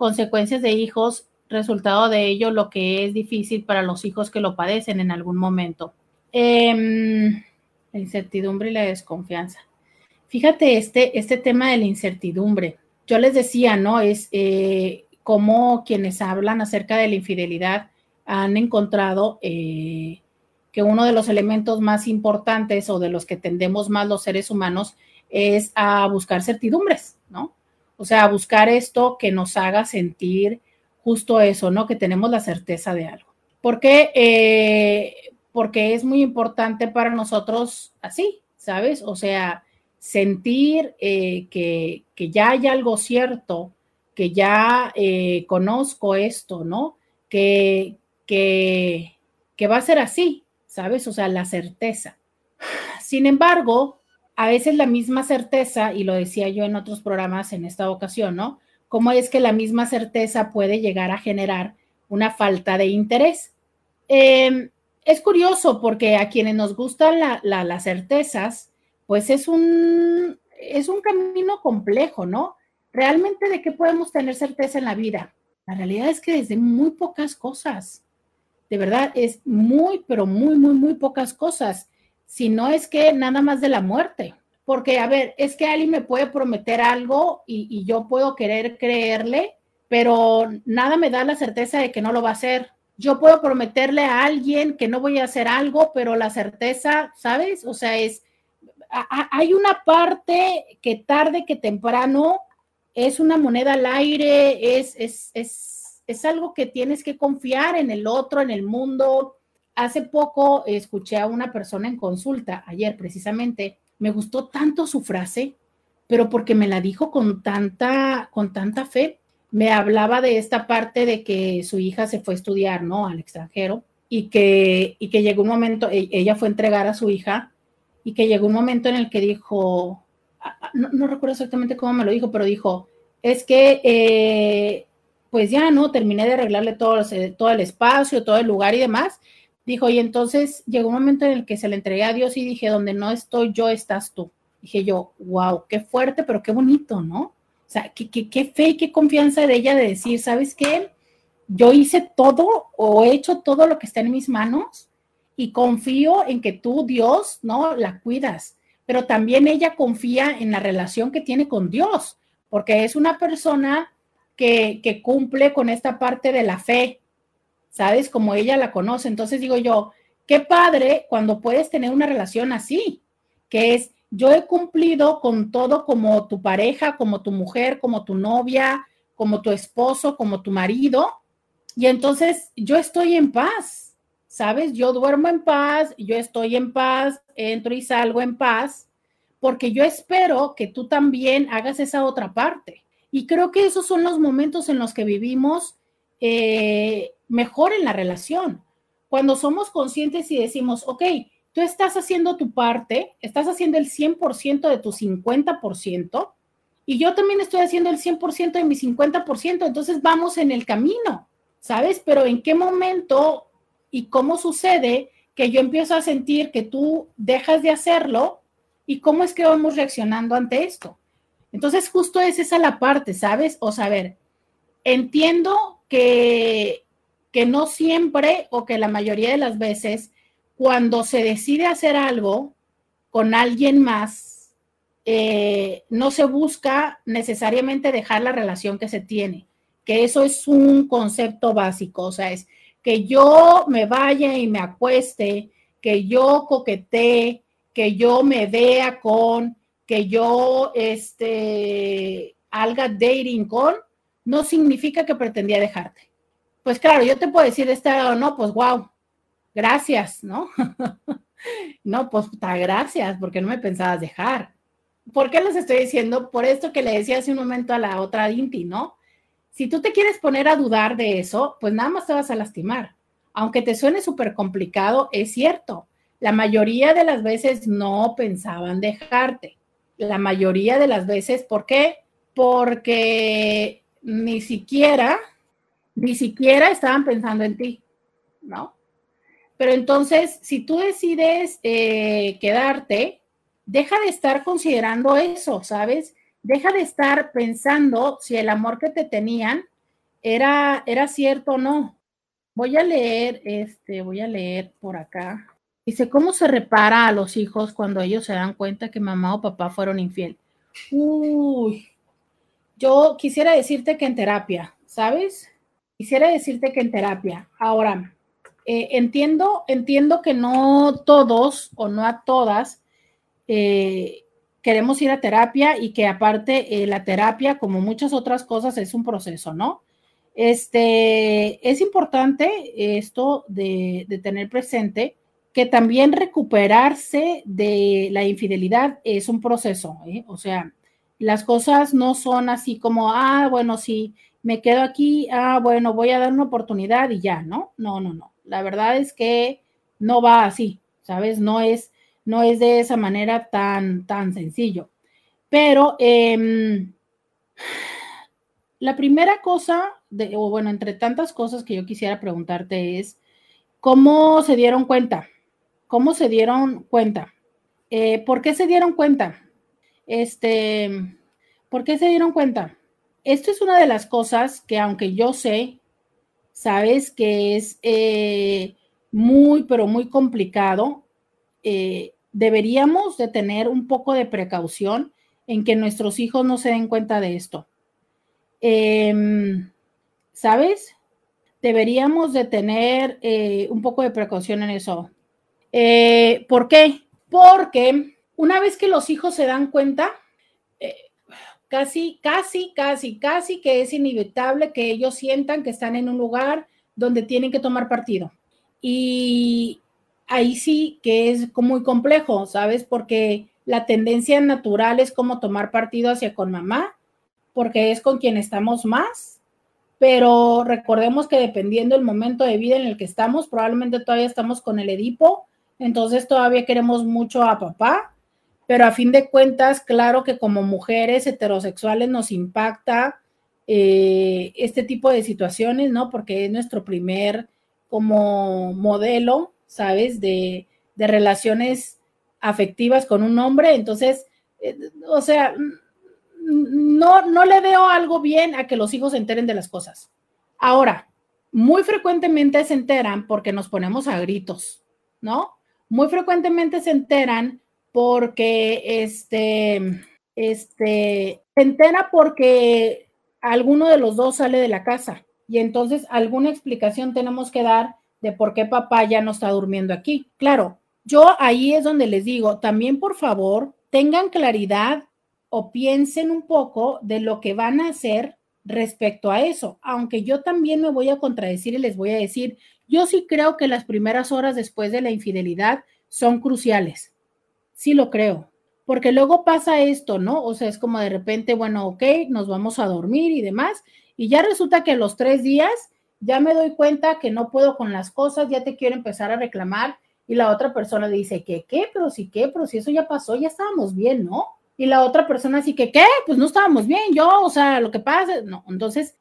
Consecuencias de hijos, resultado de ello, lo que es difícil para los hijos que lo padecen en algún momento. Em, la incertidumbre y la desconfianza. Fíjate este, este tema de la incertidumbre. Yo les decía, ¿no? Es eh, cómo quienes hablan acerca de la infidelidad han encontrado eh, que uno de los elementos más importantes o de los que tendemos más los seres humanos es a buscar certidumbres. O sea, buscar esto que nos haga sentir justo eso, ¿no? Que tenemos la certeza de algo. ¿Por qué? Eh, porque es muy importante para nosotros así, ¿sabes? O sea, sentir eh, que, que ya hay algo cierto que ya eh, conozco esto, ¿no? Que, que, que va a ser así, ¿sabes? O sea, la certeza. Sin embargo, a veces la misma certeza, y lo decía yo en otros programas en esta ocasión, ¿no? Cómo es que la misma certeza puede llegar a generar una falta de interés. Em, es curioso porque a quienes nos gustan las certezas, pues es un, es un camino complejo, ¿no? realmente de qué podemos tener certeza en la vida. La realidad es que desde muy pocas cosas. De verdad, es muy, pero muy, muy, muy pocas cosas. Si no es que nada más de la muerte. Porque, a ver, es que alguien me puede prometer algo y, yo puedo querer creerle, pero nada me da la certeza de que no lo va a hacer. Yo puedo prometerle a alguien que no voy a hacer algo, pero la certeza, ¿sabes? O sea, es, hay una parte que tarde que temprano es una moneda al aire, es, es, es, es, algo que tienes que confiar en el otro, en el mundo. Hace poco escuché a una persona en consulta, ayer precisamente, me gustó tanto su frase, pero porque me la dijo con tanta, con tanta fe. Me hablaba de esta parte de que su hija se fue a estudiar, ¿no? Al extranjero y que, y que llegó un momento, e, ella fue a entregar a su hija y que llegó un momento en el que dijo, no, recuerdo exactamente cómo me lo dijo, pero dijo, es que eh, pues ya no, terminé de arreglarle todo, todo el espacio, todo el lugar y demás. Dijo, y entonces llegó un momento en el que se le entregué a Dios y dije, donde no estoy yo, estás tú. Dije yo, wow, qué fuerte, pero qué bonito, ¿no? O sea, qué, qué, qué fe y qué confianza de ella de decir, ¿sabes qué? Yo hice todo o he hecho todo lo que está en mis manos y confío en que tú, Dios, ¿no? La cuidas, pero también ella confía en la relación que tiene con Dios, porque es una persona que, que cumple con esta parte de la fe, ¿sabes? Como ella la conoce. Entonces digo yo, qué padre cuando puedes tener una relación así, que es, yo he cumplido con todo como tu pareja, como tu mujer, como tu novia, como tu esposo, como tu marido, y entonces yo estoy en paz, ¿sabes? Yo duermo en paz, yo estoy en paz, entro y salgo en paz, porque yo espero que tú también hagas esa otra parte. Y creo que esos son los momentos en los que vivimos eh, mejor en la relación. Cuando somos conscientes y decimos, ok, tú estás haciendo tu parte, estás haciendo el 100% de tu 50%, y yo también estoy haciendo el 100% de mi 50%, entonces vamos en el camino, ¿sabes? Pero en qué momento y cómo sucede que yo empiezo a sentir que tú dejas de hacerlo y cómo es que vamos reaccionando ante esto. Entonces, justo es esa la parte, ¿sabes? O saber, entiendo que, que no siempre o que la mayoría de las veces, cuando se decide hacer algo con alguien más, eh, no se busca necesariamente dejar la relación que se tiene, que eso es un concepto básico, o sea, es que yo me vaya y me acueste, que yo coquetee, que yo me vea con, que yo este, haga dating con, no significa que pretendía dejarte. Pues claro, yo te puedo decir esta o no, pues wow, gracias, ¿no? no, pues gracias, porque no me pensabas dejar. ¿Por qué les estoy diciendo? Por esto que le decía hace un momento a la otra Inti, ¿no? Si tú te quieres poner a dudar de eso, pues nada más te vas a lastimar. Aunque te suene súper complicado, es cierto. La mayoría de las veces no pensaban dejarte. La mayoría de las veces, ¿por qué? Porque ni siquiera, ni siquiera estaban pensando en ti, ¿no? Pero entonces, si tú decides eh, quedarte, deja de estar considerando eso, ¿sabes? deja de estar pensando si el amor que te tenían era, era cierto o no. Voy a leer, este, voy a leer por acá. Dice, ¿cómo se repara a los hijos cuando ellos se dan cuenta que mamá o papá fueron infiel? Uy, yo quisiera decirte que en terapia, ¿sabes? Quisiera decirte que en terapia. Ahora, eh, entiendo, entiendo que no todos o no a todas eh, queremos ir a terapia y que aparte eh, la terapia, como muchas otras cosas, es un proceso, ¿no? Este, es importante esto de, tener presente que también recuperarse de la infidelidad es un proceso. O sea, las cosas no son así como, ah, bueno, sí, me quedo aquí, ah, bueno, voy a dar una oportunidad y ya, ¿no? No, no, no. La verdad es que no va así, ¿sabes? No es no es de esa manera tan, tan sencillo. Pero em, la primera cosa, de, o bueno, entre tantas cosas que yo quisiera preguntarte es, ¿cómo se dieron cuenta? ¿Cómo se dieron cuenta? Eh, ¿Por qué se dieron cuenta? Este, ¿por qué se dieron cuenta? Esto es una de las cosas que aunque yo sé, sabes que es eh, muy, pero muy complicado, eh, deberíamos de tener un poco de precaución en que nuestros hijos no se den cuenta de esto. Em, ¿Sabes? Deberíamos de tener eh, un poco de precaución en eso. ¿Por qué? Porque una vez que los hijos se dan cuenta, eh, casi, casi, casi, casi que es inevitable que ellos sientan que están en un lugar donde tienen que tomar partido. Y ahí sí que es muy complejo, ¿sabes? Porque la tendencia natural es como tomar partido hacia con mamá, porque es con quien estamos más, pero recordemos que dependiendo del momento de vida en el que estamos, probablemente todavía estamos con el Edipo, entonces todavía queremos mucho a papá, pero a fin de cuentas, claro que como mujeres heterosexuales nos impacta eh, este tipo de situaciones, ¿no? Porque es nuestro primer como modelo, ¿sabes? De, de relaciones afectivas con un hombre, entonces, eh, o sea, no, no le veo algo bien a que los hijos se enteren de las cosas. Ahora, muy frecuentemente se enteran porque nos ponemos a gritos, ¿no? Muy frecuentemente se enteran porque este, este, se entera porque alguno de los dos sale de la casa y entonces alguna explicación tenemos que dar de por qué papá ya no está durmiendo aquí. Claro, yo ahí es donde les digo, también por favor, tengan claridad o piensen un poco de lo que van a hacer respecto a eso, aunque yo también me voy a contradecir y les voy a decir, yo sí creo que las primeras horas después de la infidelidad son cruciales. Sí lo creo, porque luego pasa esto, ¿no? O sea, es como de repente, bueno, ok, nos vamos a dormir y demás, y ya resulta que a los tres días ya me doy cuenta que no puedo con las cosas, ya te quiero empezar a reclamar, y la otra persona dice, ¿qué, qué? Pero sí, ¿qué? Pero si eso ya pasó, ya estábamos bien, ¿no? Y la otra persona así que, ¿qué? Pues no estábamos bien, yo, o sea, lo que pasa, no, entonces,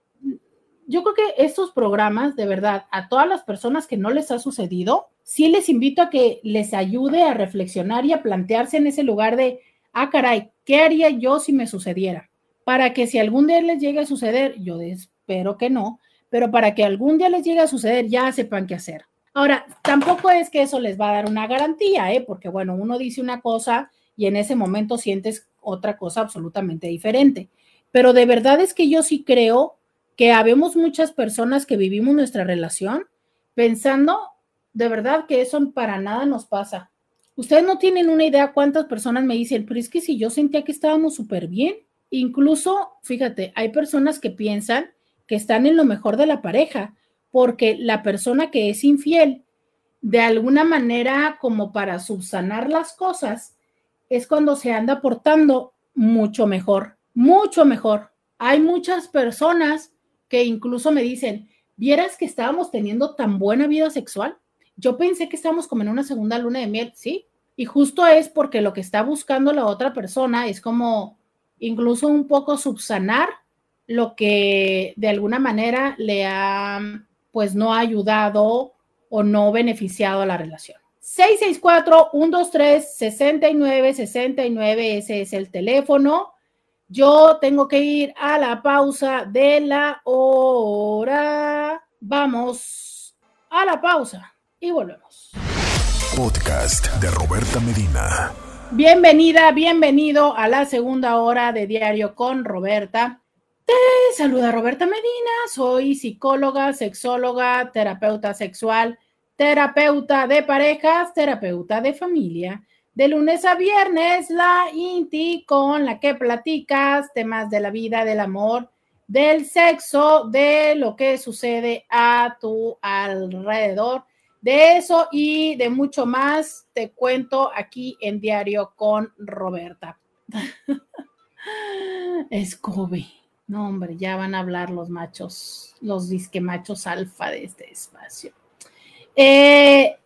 yo creo que estos programas, de verdad, a todas las personas que no les ha sucedido, sí les invito a que les ayude a reflexionar y a plantearse en ese lugar de, ah, caray, ¿qué haría yo si me sucediera? Para que si algún día les llegue a suceder, yo espero que no, pero para que algún día les llegue a suceder, ya sepan qué hacer. Ahora, tampoco es que eso les va a dar una garantía, ¿eh? porque bueno, uno dice una cosa y en ese momento sientes otra cosa absolutamente diferente. Pero de verdad es que yo sí creo que habemos muchas personas que vivimos nuestra relación pensando de verdad que eso para nada nos pasa. Ustedes no tienen una idea cuántas personas me dicen, pero es que si yo sentía que estábamos súper bien, incluso, fíjate, hay personas que piensan que están en lo mejor de la pareja, porque la persona que es infiel, de alguna manera como para subsanar las cosas, es cuando se anda portando mucho mejor, mucho mejor. Hay muchas personas que incluso me dicen, vieras que estábamos teniendo tan buena vida sexual. Yo pensé que estábamos como en una segunda luna de miel, ¿sí? Y justo es porque lo que está buscando la otra persona es como incluso un poco subsanar lo que de alguna manera le ha, pues no ha ayudado o no beneficiado a la relación. 664-123-6969, ese es el teléfono. Yo tengo que ir a la pausa de la hora. Vamos a la pausa y volvemos. Podcast de Roberta Medina. Bienvenida, bienvenido a la segunda hora de Diario con Roberta. Te saluda Roberta Medina, soy psicóloga, sexóloga, terapeuta sexual terapeuta de parejas, terapeuta de familia. De lunes a viernes, la INTI con la que platicas temas de la vida, del amor, del sexo, de lo que sucede a tu alrededor. De eso y de mucho más te cuento aquí en Diario con Roberta. Scooby. No, hombre, ya van a hablar los machos, los disque machos alfa de este espacio. Eh,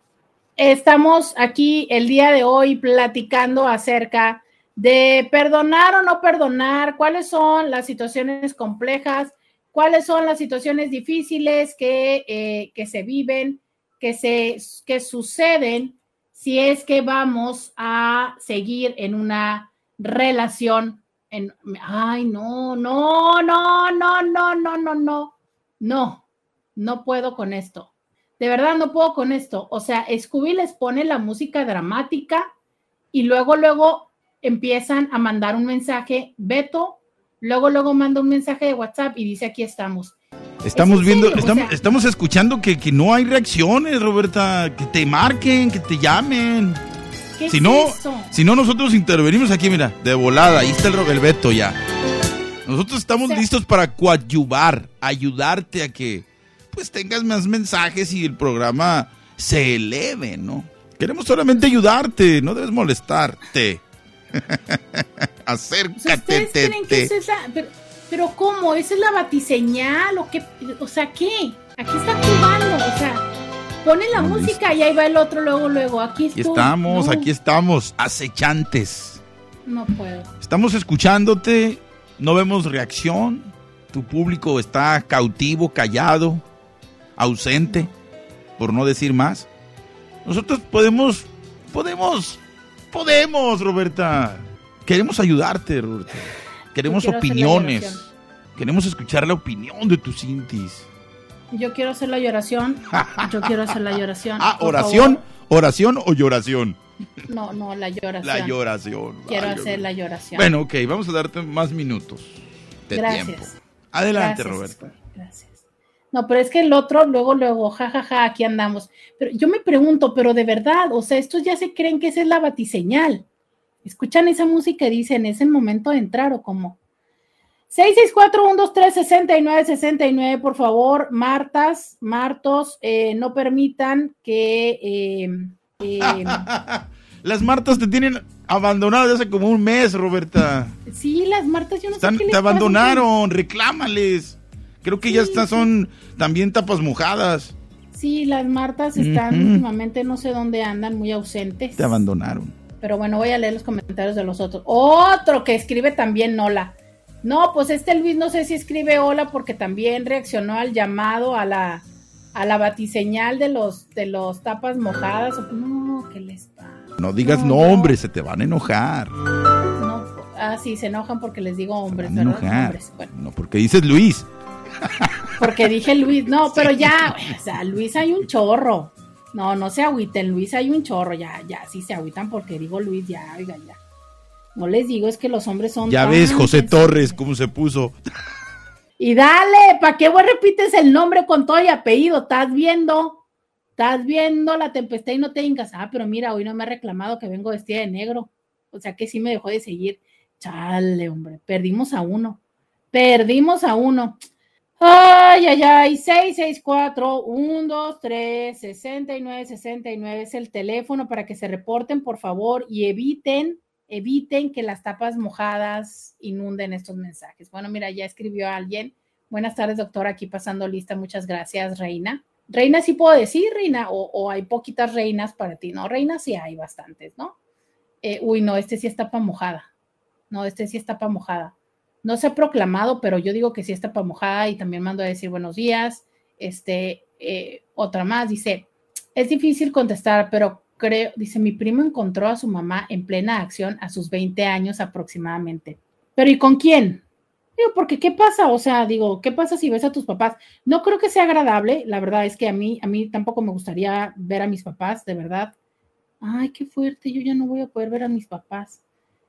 estamos aquí el día de hoy platicando acerca de perdonar o no perdonar, cuáles son las situaciones complejas, cuáles son las situaciones difíciles que, eh, que se viven, que, se, que suceden si es que vamos a seguir en una relación. Ay, no, no, no, no, no, no, no, no, no, no puedo con esto de verdad no puedo con esto. O sea, Scooby les pone la música dramática y luego, luego empiezan a mandar un mensaje, Beto, luego, luego manda un mensaje de WhatsApp y dice, aquí estamos. Estamos en viendo, o estamos, sea- estamos escuchando que, que no hay reacciones, Roberta, que te marquen, que te llamen. ¿Qué Si es no, eso? si no, nosotros intervenimos aquí, mira, de volada, ahí está el, el Beto ya. Nosotros estamos O sea- listos para coadyuvar, ayudarte a que pues tengas más mensajes y el programa se eleve, ¿no? Queremos solamente ayudarte, no debes molestarte. O sea, Acércate, ¿Ustedes creen que es esa? Pero, pero ¿cómo? ¿Esa es la batiseñal o qué? O sea, ¿qué? Aquí está jugando, o sea, pone la No, música y ahí va el otro luego, luego. Aquí, Aquí estamos, No, aquí estamos, acechantes. No puedo. Estamos escuchándote, no vemos reacción, tu público está cautivo, callado, ausente, por no decir más. Nosotros podemos, podemos, podemos, Roberta. Queremos ayudarte, Roberta. Queremos opiniones. Queremos escuchar la opinión de tus intis. Yo quiero hacer la lloración. Yo quiero hacer la lloración. Ah, oración, favor. oración o lloración. No, no, la lloración. La lloración. Quiero hacer la lloración. Bueno, ok, vamos a darte más minutos de Gracias. tiempo. Adelante, Gracias, Roberta. Gracias. No, pero es que el otro, luego, luego, jajaja, aquí andamos. Pero yo me pregunto, pero de verdad, o sea, estos ya se creen que esa es la batiseñal. Escuchan esa música y dicen, ¿es el momento de entrar o cómo? 664-123-6969, por favor, Martas, Martos, eh, no permitan que... eh, eh, Las Martas te tienen abandonado desde hace como un mes, Roberta. sí, las Martas, yo no Están- sé qué les te pasa, abandonaron, reclámales. Creo que ya estas son también tapas mojadas. Sí, las Martas están últimamente, no sé dónde andan, muy ausentes. Te abandonaron. Pero bueno, voy a leer los comentarios de los otros. Otro que escribe también hola. No, pues este Luis no sé si escribe hola porque también reaccionó al llamado a la a la batiseñal de los de los tapas mojadas. No, ¿qué les pasa? No digas No, nombres, se te van a enojar. No, ah, sí, se enojan porque les digo Se hombres, van a ¿verdad? enojar. Hombres. Bueno, No, porque dices Luis. Porque dije Luis, no, pero ya, o sea, Luis hay un chorro. No, no se agüiten, Luis hay un chorro, ya, ya, sí se agüitan porque digo Luis, ya, oigan, ya. No les digo, es que los hombres son Ya ves, José. Torres, cómo se puso. Y dale, ¿para qué vos repites el nombre con todo y apellido? ¿Estás viendo? ¿Estás viendo la tempestad y no te hingas? Ah, pero mira, hoy no me ha reclamado que vengo vestida de negro. O sea que sí me dejó de seguir. Chale, hombre, perdimos a uno. Perdimos a uno. Ay, ay, ay, 664 123 69 69 es el teléfono para que se reporten, por favor, y eviten, eviten que las tapas mojadas inunden estos mensajes. Bueno, mira, ya escribió alguien. Buenas tardes, doctora, aquí pasando lista. Muchas gracias, Reina. Reina, sí puedo decir, Reina, o, o hay poquitas reinas para ti, ¿no? Reinas sí hay bastantes, ¿no? Eh, uy, no, este sí es tapa mojada. No, este sí es tapa mojada. No se ha proclamado, pero yo digo que sí es tapa mojada y también mando a decir buenos días. Este, eh, otra más, dice, es difícil contestar, pero creo, dice, mi primo encontró a su mamá en plena acción a sus 20 años aproximadamente. Pero ¿y con quién? Digo, porque ¿qué pasa? O sea, digo, ¿qué pasa si ves a tus papás? No creo que sea agradable, la verdad es que a mí, a mí tampoco me gustaría ver a mis papás, de verdad. Ay, qué fuerte, yo ya no voy a poder ver a mis papás.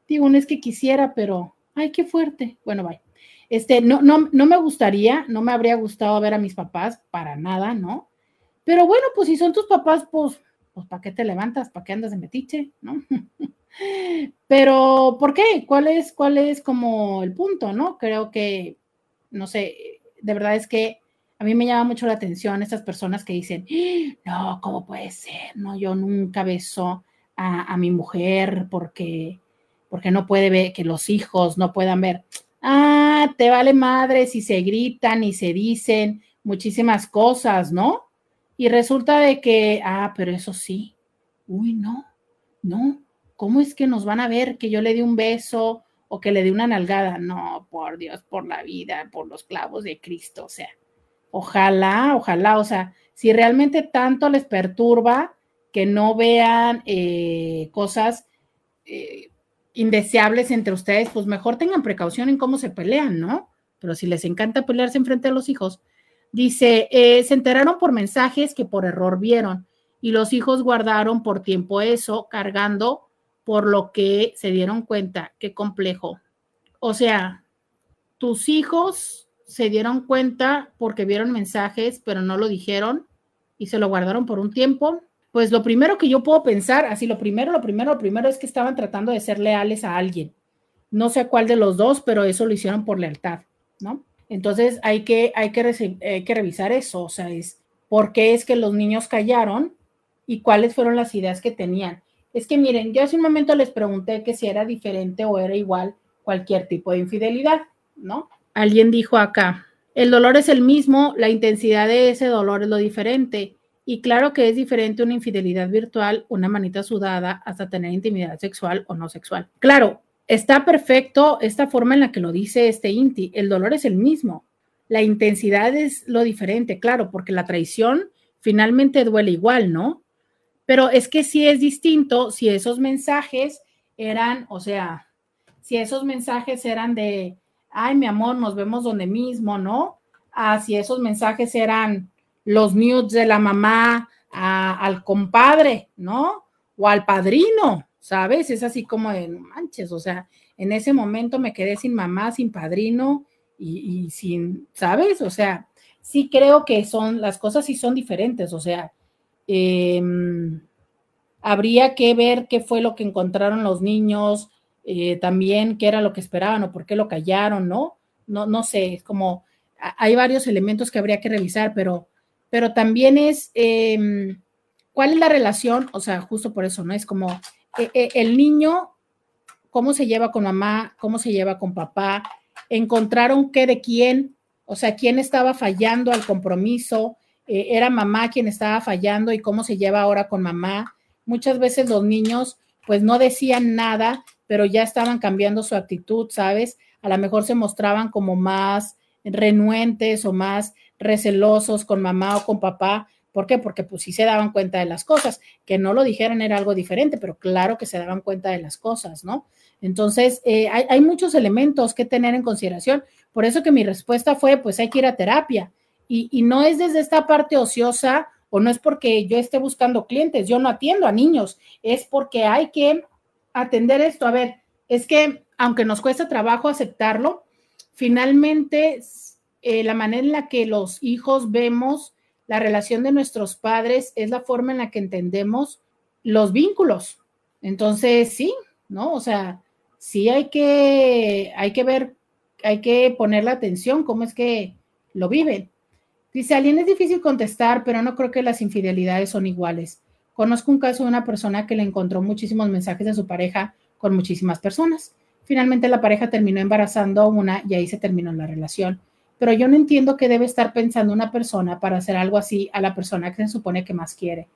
Digo, no es que quisiera, pero, ay, qué fuerte. Bueno, bye. Este, no, no, no me gustaría, no me habría gustado ver a mis papás, para nada, ¿no? Pero bueno, pues si son tus papás, pues, pues ¿para qué te levantas? ¿Para qué andas de metiche? ¿No? Pero, ¿por qué? ¿Cuál es, cuál es como el punto, no? Creo que, no sé, de verdad es que a mí me llama mucho la atención estas personas que dicen, no, ¿cómo puede ser? No, yo nunca beso a, a mi mujer porque, porque no puede ver, que los hijos no puedan ver. Ah, te vale madre si se gritan y se dicen muchísimas cosas, ¿no? Y resulta de que, ah, pero eso sí, uy, no, no, ¿cómo es que nos van a ver que yo le di un beso o que le di una nalgada? No, por Dios, por la vida, por los clavos de Cristo, o sea, ojalá, ojalá, o sea, si realmente tanto les perturba que no vean eh, cosas eh, indeseables entre ustedes, pues mejor tengan precaución en cómo se pelean, ¿no? Pero si les encanta pelearse enfrente de los hijos, dice, eh, se enteraron por mensajes que por error vieron y los hijos guardaron por tiempo eso, cargando por lo que se dieron cuenta, qué complejo. O sea, tus hijos se dieron cuenta porque vieron mensajes, pero no lo dijeron y se lo guardaron por un tiempo. Pues lo primero que yo puedo pensar, así lo primero, lo primero, lo primero es que estaban tratando de ser leales a alguien. No sé cuál de los dos, pero eso lo hicieron por lealtad, ¿no? Entonces hay que, hay que, hay que revisar eso, o sea, es por qué es que los niños callaron y cuáles fueron las ideas que tenían. Es que miren, yo hace un momento les pregunté que si era diferente o era igual cualquier tipo de infidelidad, ¿no? Alguien dijo acá, el dolor es el mismo, la intensidad de ese dolor es lo diferente. Y claro que es diferente una infidelidad virtual, una manita sudada, hasta tener intimidad sexual o no sexual. Claro, está perfecto esta forma en la que lo dice este Inti. El dolor es el mismo. La intensidad es lo diferente, claro, porque la traición finalmente duele igual, ¿no? Pero es que sí es distinto si esos mensajes eran, o sea, si esos mensajes eran de, ay, mi amor, nos vemos donde mismo, ¿no? Ah, si esos mensajes eran los nudes de la mamá al compadre, ¿no? O al padrino, ¿sabes? Es así como de manches, o sea, en ese momento me quedé sin mamá, sin padrino y, sin, ¿sabes? O sea, sí creo que son, las cosas sí son diferentes, o sea, Em, habría que ver qué fue lo que encontraron los niños, eh, también qué era lo que esperaban o por qué lo callaron, ¿no? No, no sé, es como, hay varios elementos que habría que revisar, pero, pero también es, em, ¿cuál es la relación? O sea, justo por eso, ¿no? Es como e, e, el niño, cómo se lleva con mamá, cómo se lleva con papá, encontraron qué de quién, o sea, quién estaba fallando al compromiso, eh, era mamá quien estaba fallando y cómo se lleva ahora con mamá. Muchas veces los niños pues no decían nada, pero ya estaban cambiando su actitud, ¿sabes? A lo mejor se mostraban como más renuentes o más recelosos con mamá o con papá. ¿Por qué? Porque pues sí se daban cuenta de las cosas. Que no lo dijeran era algo diferente, pero claro que se daban cuenta de las cosas, ¿no? Entonces, eh, hay, hay, muchos elementos que tener en consideración. Por eso que mi respuesta fue, pues hay que ir a terapia y, no es desde esta parte ociosa o no es porque yo esté buscando clientes, yo no atiendo a niños, es porque hay que atender esto. A ver, es que aunque nos cuesta trabajo aceptarlo, finalmente eh, la manera en la que los hijos vemos la relación de nuestros padres es la forma en la que entendemos los vínculos. Entonces, sí, ¿no? O sea, sí hay que, hay que ver, hay que poner la atención, cómo es que lo viven. Dice, alguien es difícil contestar, pero no creo que las infidelidades son iguales. Conozco un caso de una persona que le encontró muchísimos mensajes de su pareja con muchísimas personas. Finalmente la pareja terminó embarazando a una y ahí se terminó la relación. Pero yo no entiendo qué debe estar pensando una persona para hacer algo así a la persona que se supone que más quiere.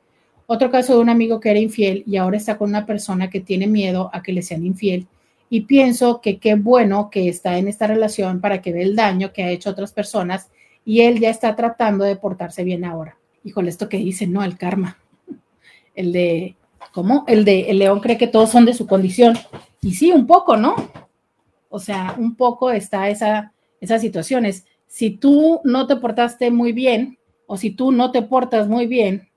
Otro caso de un amigo que era infiel y ahora está con una persona que tiene miedo a que le sean infiel. Y pienso que qué bueno que está en esta relación para que ve el daño que ha hecho otras personas y él ya está tratando de portarse bien ahora. Híjole, esto que dice, no, el karma. El de, ¿cómo? El de, el león cree que todos son de su condición. Y sí, un poco, ¿no? O sea, un poco está esa, esas situaciones. Si tú no te portaste muy bien o si tú no te portas muy bien,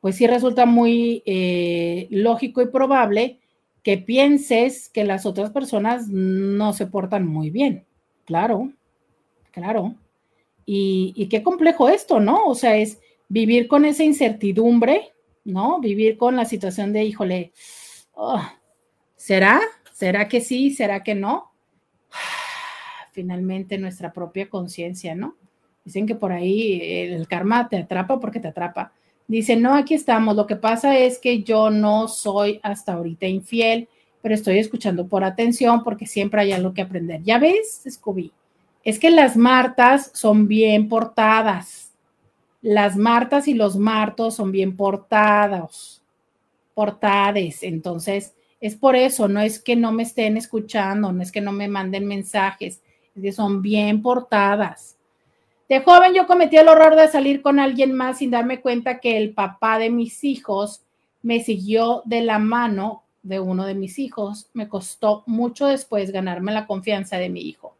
pues sí resulta muy eh, lógico y probable que pienses que las otras personas no se portan muy bien. Claro, claro. Y, qué complejo esto, ¿no? O sea, es vivir con esa incertidumbre, ¿no? Vivir con la situación de, híjole, oh, ¿será? ¿Será que sí? ¿Será que no? Finalmente nuestra propia conciencia, ¿no? Dicen que por ahí el karma te atrapa porque te atrapa. Dice, no, aquí estamos. Lo que pasa es que yo no soy hasta ahorita infiel, pero estoy escuchando por atención porque siempre hay algo que aprender. ¿Ya ves, Scooby? es que las Martas son bien portadas. Las Martas y los Martos son bien portados, portades. Entonces, es por eso, no es que no me estén escuchando, no es que no me manden mensajes, es que son bien portadas. De joven yo cometí el horror de salir con alguien más sin darme cuenta que el papá de mis hijos me siguió de la mano de uno de mis hijos. Me costó mucho después ganarme la confianza de mi hijo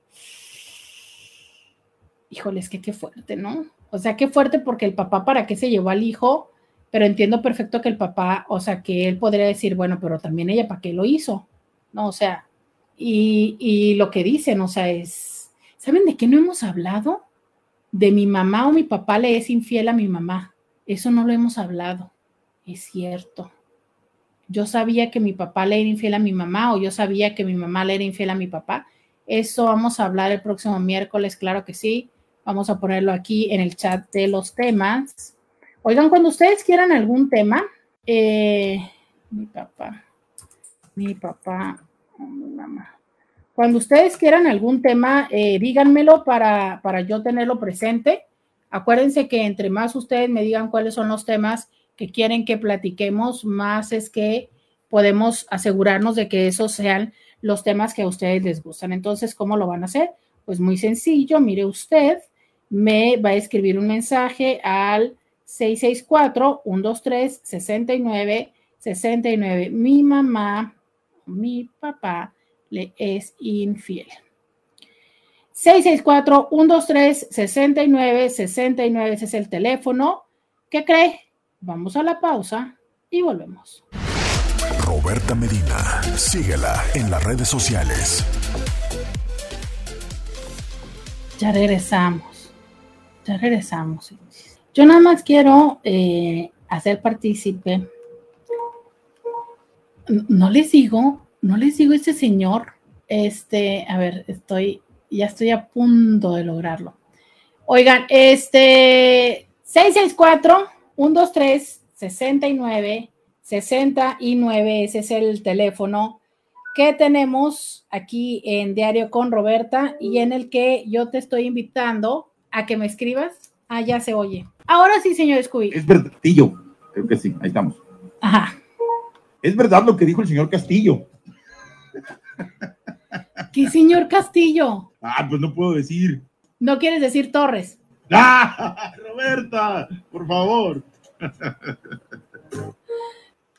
híjole, es que qué fuerte, ¿no? O sea, qué fuerte porque el papá para qué se llevó al hijo pero entiendo perfecto que el papá, o sea, que él podría decir, bueno, pero también ella, ¿para qué lo hizo? No, o sea, y, y lo que dicen, o sea, es, ¿saben de qué no hemos hablado? De mi mamá o mi papá le es infiel a mi mamá. Eso no lo hemos hablado. Es cierto. Yo sabía que mi papá le era infiel a mi mamá o yo sabía que mi mamá le era infiel a mi papá. Eso vamos a hablar el próximo miércoles, claro que sí. Vamos a ponerlo aquí en el chat de los temas. Oigan, cuando ustedes quieran algún tema, eh, mi papá, mi papá, mi mamá. Cuando ustedes quieran algún tema, eh, díganmelo para, para yo tenerlo presente. Acuérdense que entre más ustedes me digan cuáles son los temas que quieren que platiquemos, más es que podemos asegurarnos de que esos sean los temas que a ustedes les gustan. Entonces, ¿cómo lo van a hacer? Pues muy sencillo, mire usted, me va a escribir un mensaje al 664-123-69-69. Mi mamá, mi papá le es infiel. 664-123-69-69, ese es el teléfono. ¿Qué cree? Vamos a la pausa y volvemos. Roberta Medina, síguela en las redes sociales. Ya regresamos, regresamos. Yo nada más quiero eh, hacer partícipe. No les digo, no les digo este señor, este, a ver, estoy, ya estoy a punto de lograrlo. Oigan, este, 664 123 69 69, ese es el teléfono que tenemos aquí en Diario con Roberta y en el que yo te estoy invitando a que me escribas. Ah, ya se oye. Ahora sí, señor Scooby. Es verdad, Castillo. Creo que sí, ahí estamos. Ajá. Es verdad lo que dijo el señor Castillo. ¿Qué señor Castillo? Ah, pues no puedo decir. No quieres decir Torres. ¡Ah! Roberta, por favor.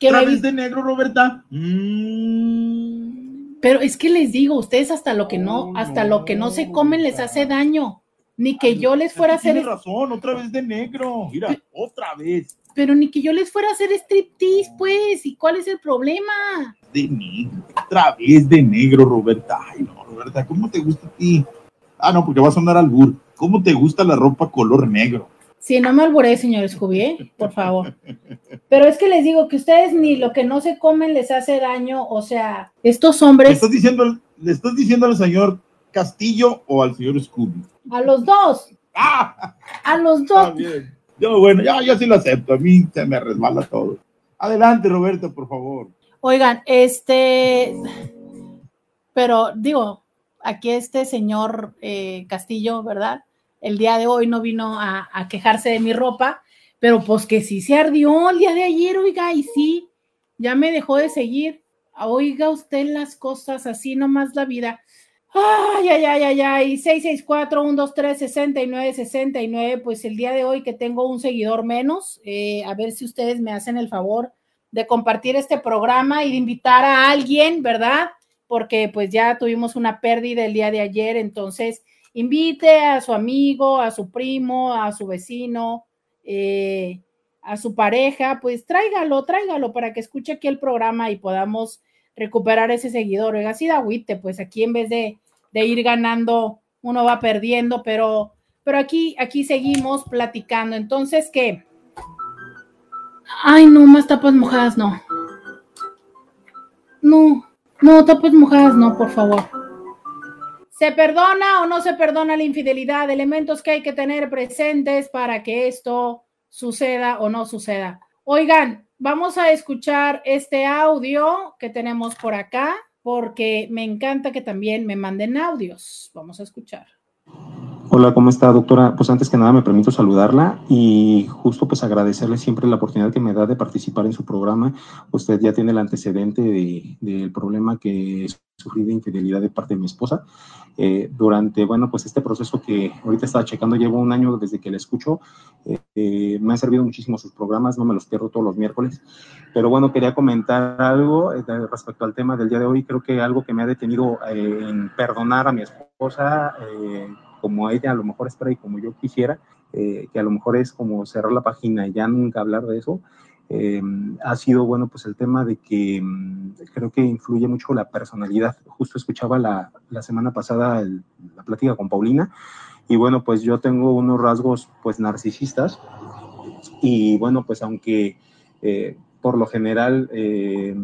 ¿Otra me- vez de negro, Roberta? Mm. Pero es que les digo, ustedes hasta lo que no, No, hasta lo que no se comen les hace daño. Ni que yo les fuera a hacer, Tienes razón, otra vez de negro. Mira, otra vez pero ni que yo les fuera a hacer striptease, pues. ¿Y cuál es el problema? de negro. Otra vez de negro, Roberta. Ay, no, Roberta, ¿cómo te gusta a ti? Ah, no, porque va a sonar albur. ¿Cómo te gusta la ropa color negro? Sí, no me alburé, señor Scooby, ¿eh? por favor. Pero es que les digo que ustedes ni lo que no se comen les hace daño. O sea, estos ¿Le hombres, estás diciendo, le estás diciendo al señor Castillo o al señor Scooby? A los dos, ¡Ah! a los dos. Yo, bueno, ya, yo sí lo acepto. A mí se me resbala todo. Adelante, Roberta, por favor. Oigan, este, pero digo, aquí este señor eh, Castillo, ¿verdad? El día de hoy no vino a, a quejarse de mi ropa, pero pues que sí se ardió el día de ayer, oiga, y sí, ya me dejó de seguir. Oiga usted las cosas así nomás la vida. Ay, ay, ay, ay, ay, 664-123-6969, pues el día de hoy que tengo un seguidor menos, eh, a ver si ustedes me hacen el favor de compartir este programa y de invitar a alguien, ¿verdad? Porque pues ya tuvimos una pérdida el día de ayer, entonces invite a su amigo, a su primo, a su vecino, eh, a su pareja, pues tráigalo, tráigalo para que escuche aquí el programa y podamos recuperar ese seguidor. Oiga, sí da agüite, pues aquí en vez de, de ir ganando, uno va perdiendo, pero, pero aquí, aquí seguimos platicando. Entonces, ¿qué? Ay, no, más tapas mojadas, no. No, no, tapas mojadas, no, por favor. ¿Se perdona o no se perdona la infidelidad? Elementos que hay que tener presentes para que esto suceda o no suceda. Oigan, vamos a escuchar este audio que tenemos por acá, porque me encanta que también me manden audios. Vamos a escuchar. Hola, ¿cómo está, doctora? Pues antes que nada me permito saludarla y justo pues agradecerle siempre la oportunidad que me da de participar en su programa. Usted ya tiene el antecedente de- del problema que sufrí de infidelidad de parte de mi esposa. Eh, durante, bueno, pues este proceso que ahorita estaba checando, llevo un año desde que la escucho. Eh, eh, me han servido muchísimo sus programas, no me los pierdo todos los miércoles. Pero bueno, quería comentar algo eh, respecto al tema del día de hoy. Creo que algo que me ha detenido eh, en perdonar a mi esposa, eh, como ella a lo mejor espera y como yo quisiera, que a lo mejor es como cerrar la página y ya nunca hablar de eso, eh, ha sido, bueno, pues el tema de que mm, creo que influye mucho la personalidad. Justo escuchaba la, la semana pasada la plática con Paulina y bueno, pues yo tengo unos rasgos pues narcisistas y bueno, pues aunque eh, por lo general eh,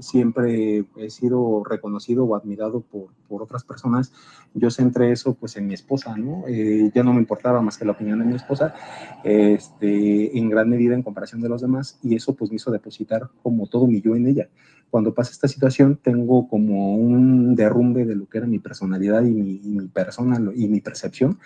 siempre he sido reconocido o admirado por, por, otras personas. Yo centré eso pues en mi esposa, ¿no? Eh, ya no me importaba más que la opinión de mi esposa, este, en gran medida en comparación de los demás, y eso pues me hizo depositar como todo mi yo en ella. Cuando pasa esta situación tengo como un derrumbe de lo que era mi personalidad y mi, persona y mi percepción,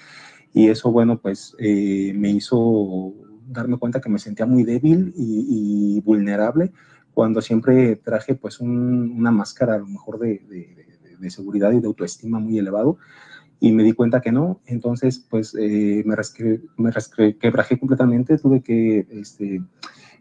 y eso bueno pues eh, me hizo darme cuenta que me sentía muy débil y, vulnerable cuando siempre traje pues una máscara a lo mejor de, seguridad y de autoestima muy elevado y me di cuenta que no, entonces pues eh, me, me quebrajé completamente, tuve que este,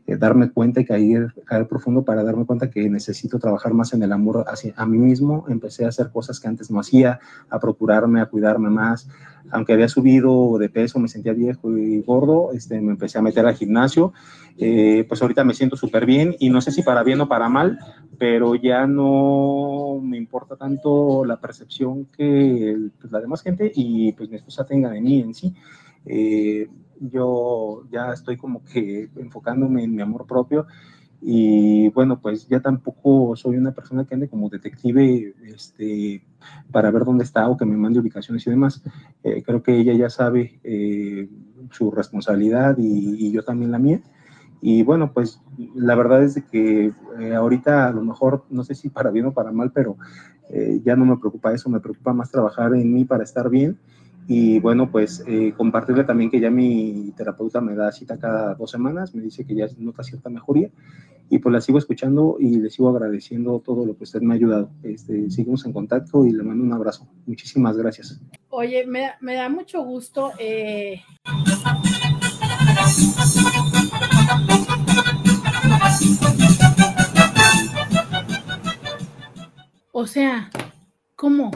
eh, darme cuenta y caer, caer profundo para darme cuenta que necesito trabajar más en el amor hacia a mí mismo. Empecé a hacer cosas que antes no hacía, a procurarme, a cuidarme más. Aunque había subido de peso, me sentía viejo y gordo, este, me empecé a meter al gimnasio. Eh, pues ahorita me siento súper bien y no sé si para bien o para mal, pero ya no me importa tanto la percepción que pues, la demás gente y pues mi esposa tenga de mí en sí. Eh, yo ya estoy como que enfocándome en mi amor propio y bueno, pues ya tampoco soy una persona que ande como detective este, para ver dónde está o que me mande ubicaciones y demás. Eh, creo que ella ya sabe eh, su responsabilidad y, yo también la mía. Y bueno, pues la verdad es de que eh, ahorita a lo mejor, no sé si para bien o para mal, pero ya no me preocupa eso, me preocupa más trabajar en mí para estar bien y bueno, pues eh, compartirle también que ya mi terapeuta me da cita cada dos semanas, me dice que ya nota cierta mejoría y pues la sigo escuchando y le sigo agradeciendo todo lo que usted me ha ayudado. Este, seguimos en contacto y le mando un abrazo. Muchísimas gracias. Oye, me, me da mucho gusto. Eh... O sea, ¿cómo?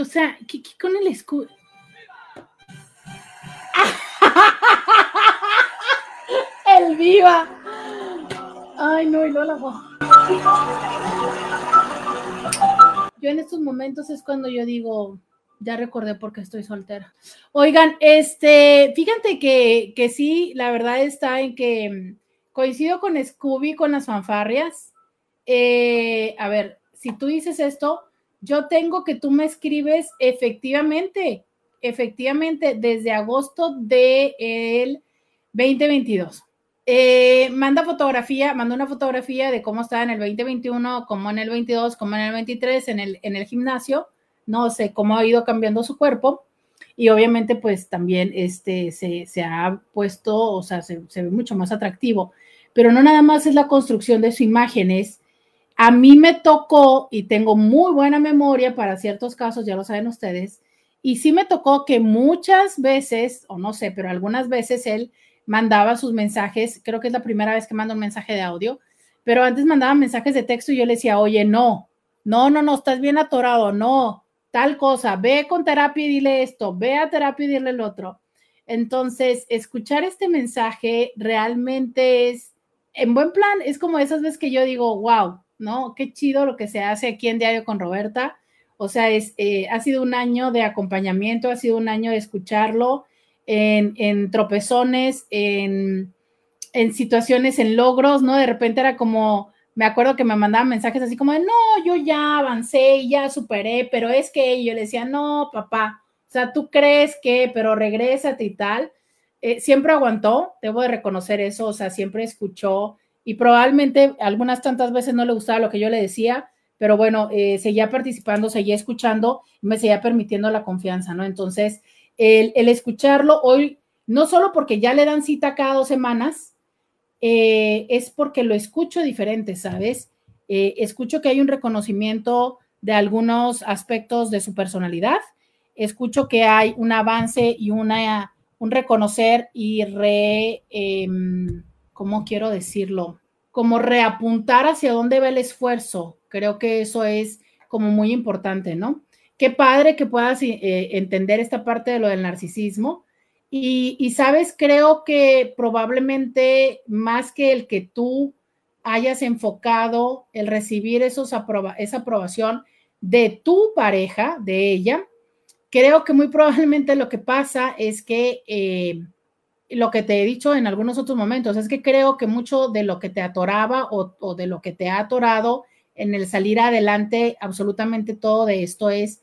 O sea, ¿qué, con el escudo? el viva. Ay, no, y no la Yo en estos momentos es cuando yo digo, ya recordé por qué estoy soltera. Oigan, este, fíjate que, que sí, la verdad está en que mm, coincido con Scooby con las fanfarrias. Eh, a ver, si tú dices esto, yo tengo que tú me escribes efectivamente, efectivamente, desde agosto del de 2022. Eh, manda fotografía, manda una fotografía de cómo está en el 2021, cómo en el 22, cómo en el 23, en el, en el gimnasio, no sé cómo ha ido cambiando su cuerpo. Y obviamente pues también este, se, se ha puesto, o sea, se, se, ve mucho más atractivo, pero no nada más es la construcción de su imagen, es a mí me tocó, y tengo muy buena memoria para ciertos casos, ya lo saben ustedes, y sí me tocó que muchas veces, o no sé, pero algunas veces él mandaba sus mensajes, creo que es la primera vez que manda un mensaje de audio, pero antes mandaba mensajes de texto y yo le decía, oye, no, no, no, no, estás bien atorado, no, tal cosa, ve con terapia y dile esto, ve a terapia y dile el otro. Entonces, escuchar este mensaje realmente es, en buen plan, es como esas veces que yo digo, wow, ¿no? Qué chido lo que se hace aquí en Diario con Roberta. O sea, es, eh, ha sido un año de acompañamiento, ha sido un año de escucharlo en, tropezones, en, en, situaciones, en logros, ¿no? De repente era como, me acuerdo que me mandaban mensajes así como de, no, yo ya avancé, ya superé, pero es que yo le decía, no, papá, o sea, tú crees que, pero regrésate y tal. Eh, siempre aguantó, debo de reconocer eso, o sea, siempre escuchó, y probablemente algunas tantas veces no le gustaba lo que yo le decía, pero bueno, eh, seguía participando, seguía escuchando me seguía permitiendo la confianza, ¿no? Entonces, el, escucharlo hoy, no solo porque ya le dan cita cada dos semanas, eh, es porque lo escucho diferente, ¿sabes? Eh, escucho que hay un reconocimiento de algunos aspectos de su personalidad, escucho que hay un avance y una, un reconocer y re... ¿cómo quiero decirlo? Como reapuntar hacia dónde va el esfuerzo. Creo que eso es como muy importante, ¿no? Qué padre que puedas eh, entender esta parte de lo del narcisismo. Y, y, sabes, creo que probablemente más que el que tú hayas enfocado el recibir esos aproba esa aprobación de tu pareja, de ella, creo que muy probablemente lo que pasa es que eh, lo que te he dicho en algunos otros momentos, es que creo que mucho de lo que te atoraba o, de lo que te ha atorado en el salir adelante, absolutamente todo de esto es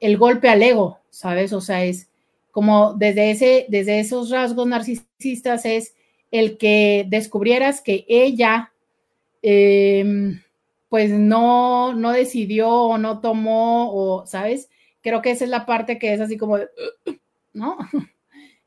el golpe al ego, ¿sabes? O sea, es como desde, ese, desde esos rasgos narcisistas es el que descubrieras que ella, eh, pues no, no decidió o no tomó, o, ¿sabes? Creo que esa es la parte que es así como, ¿no?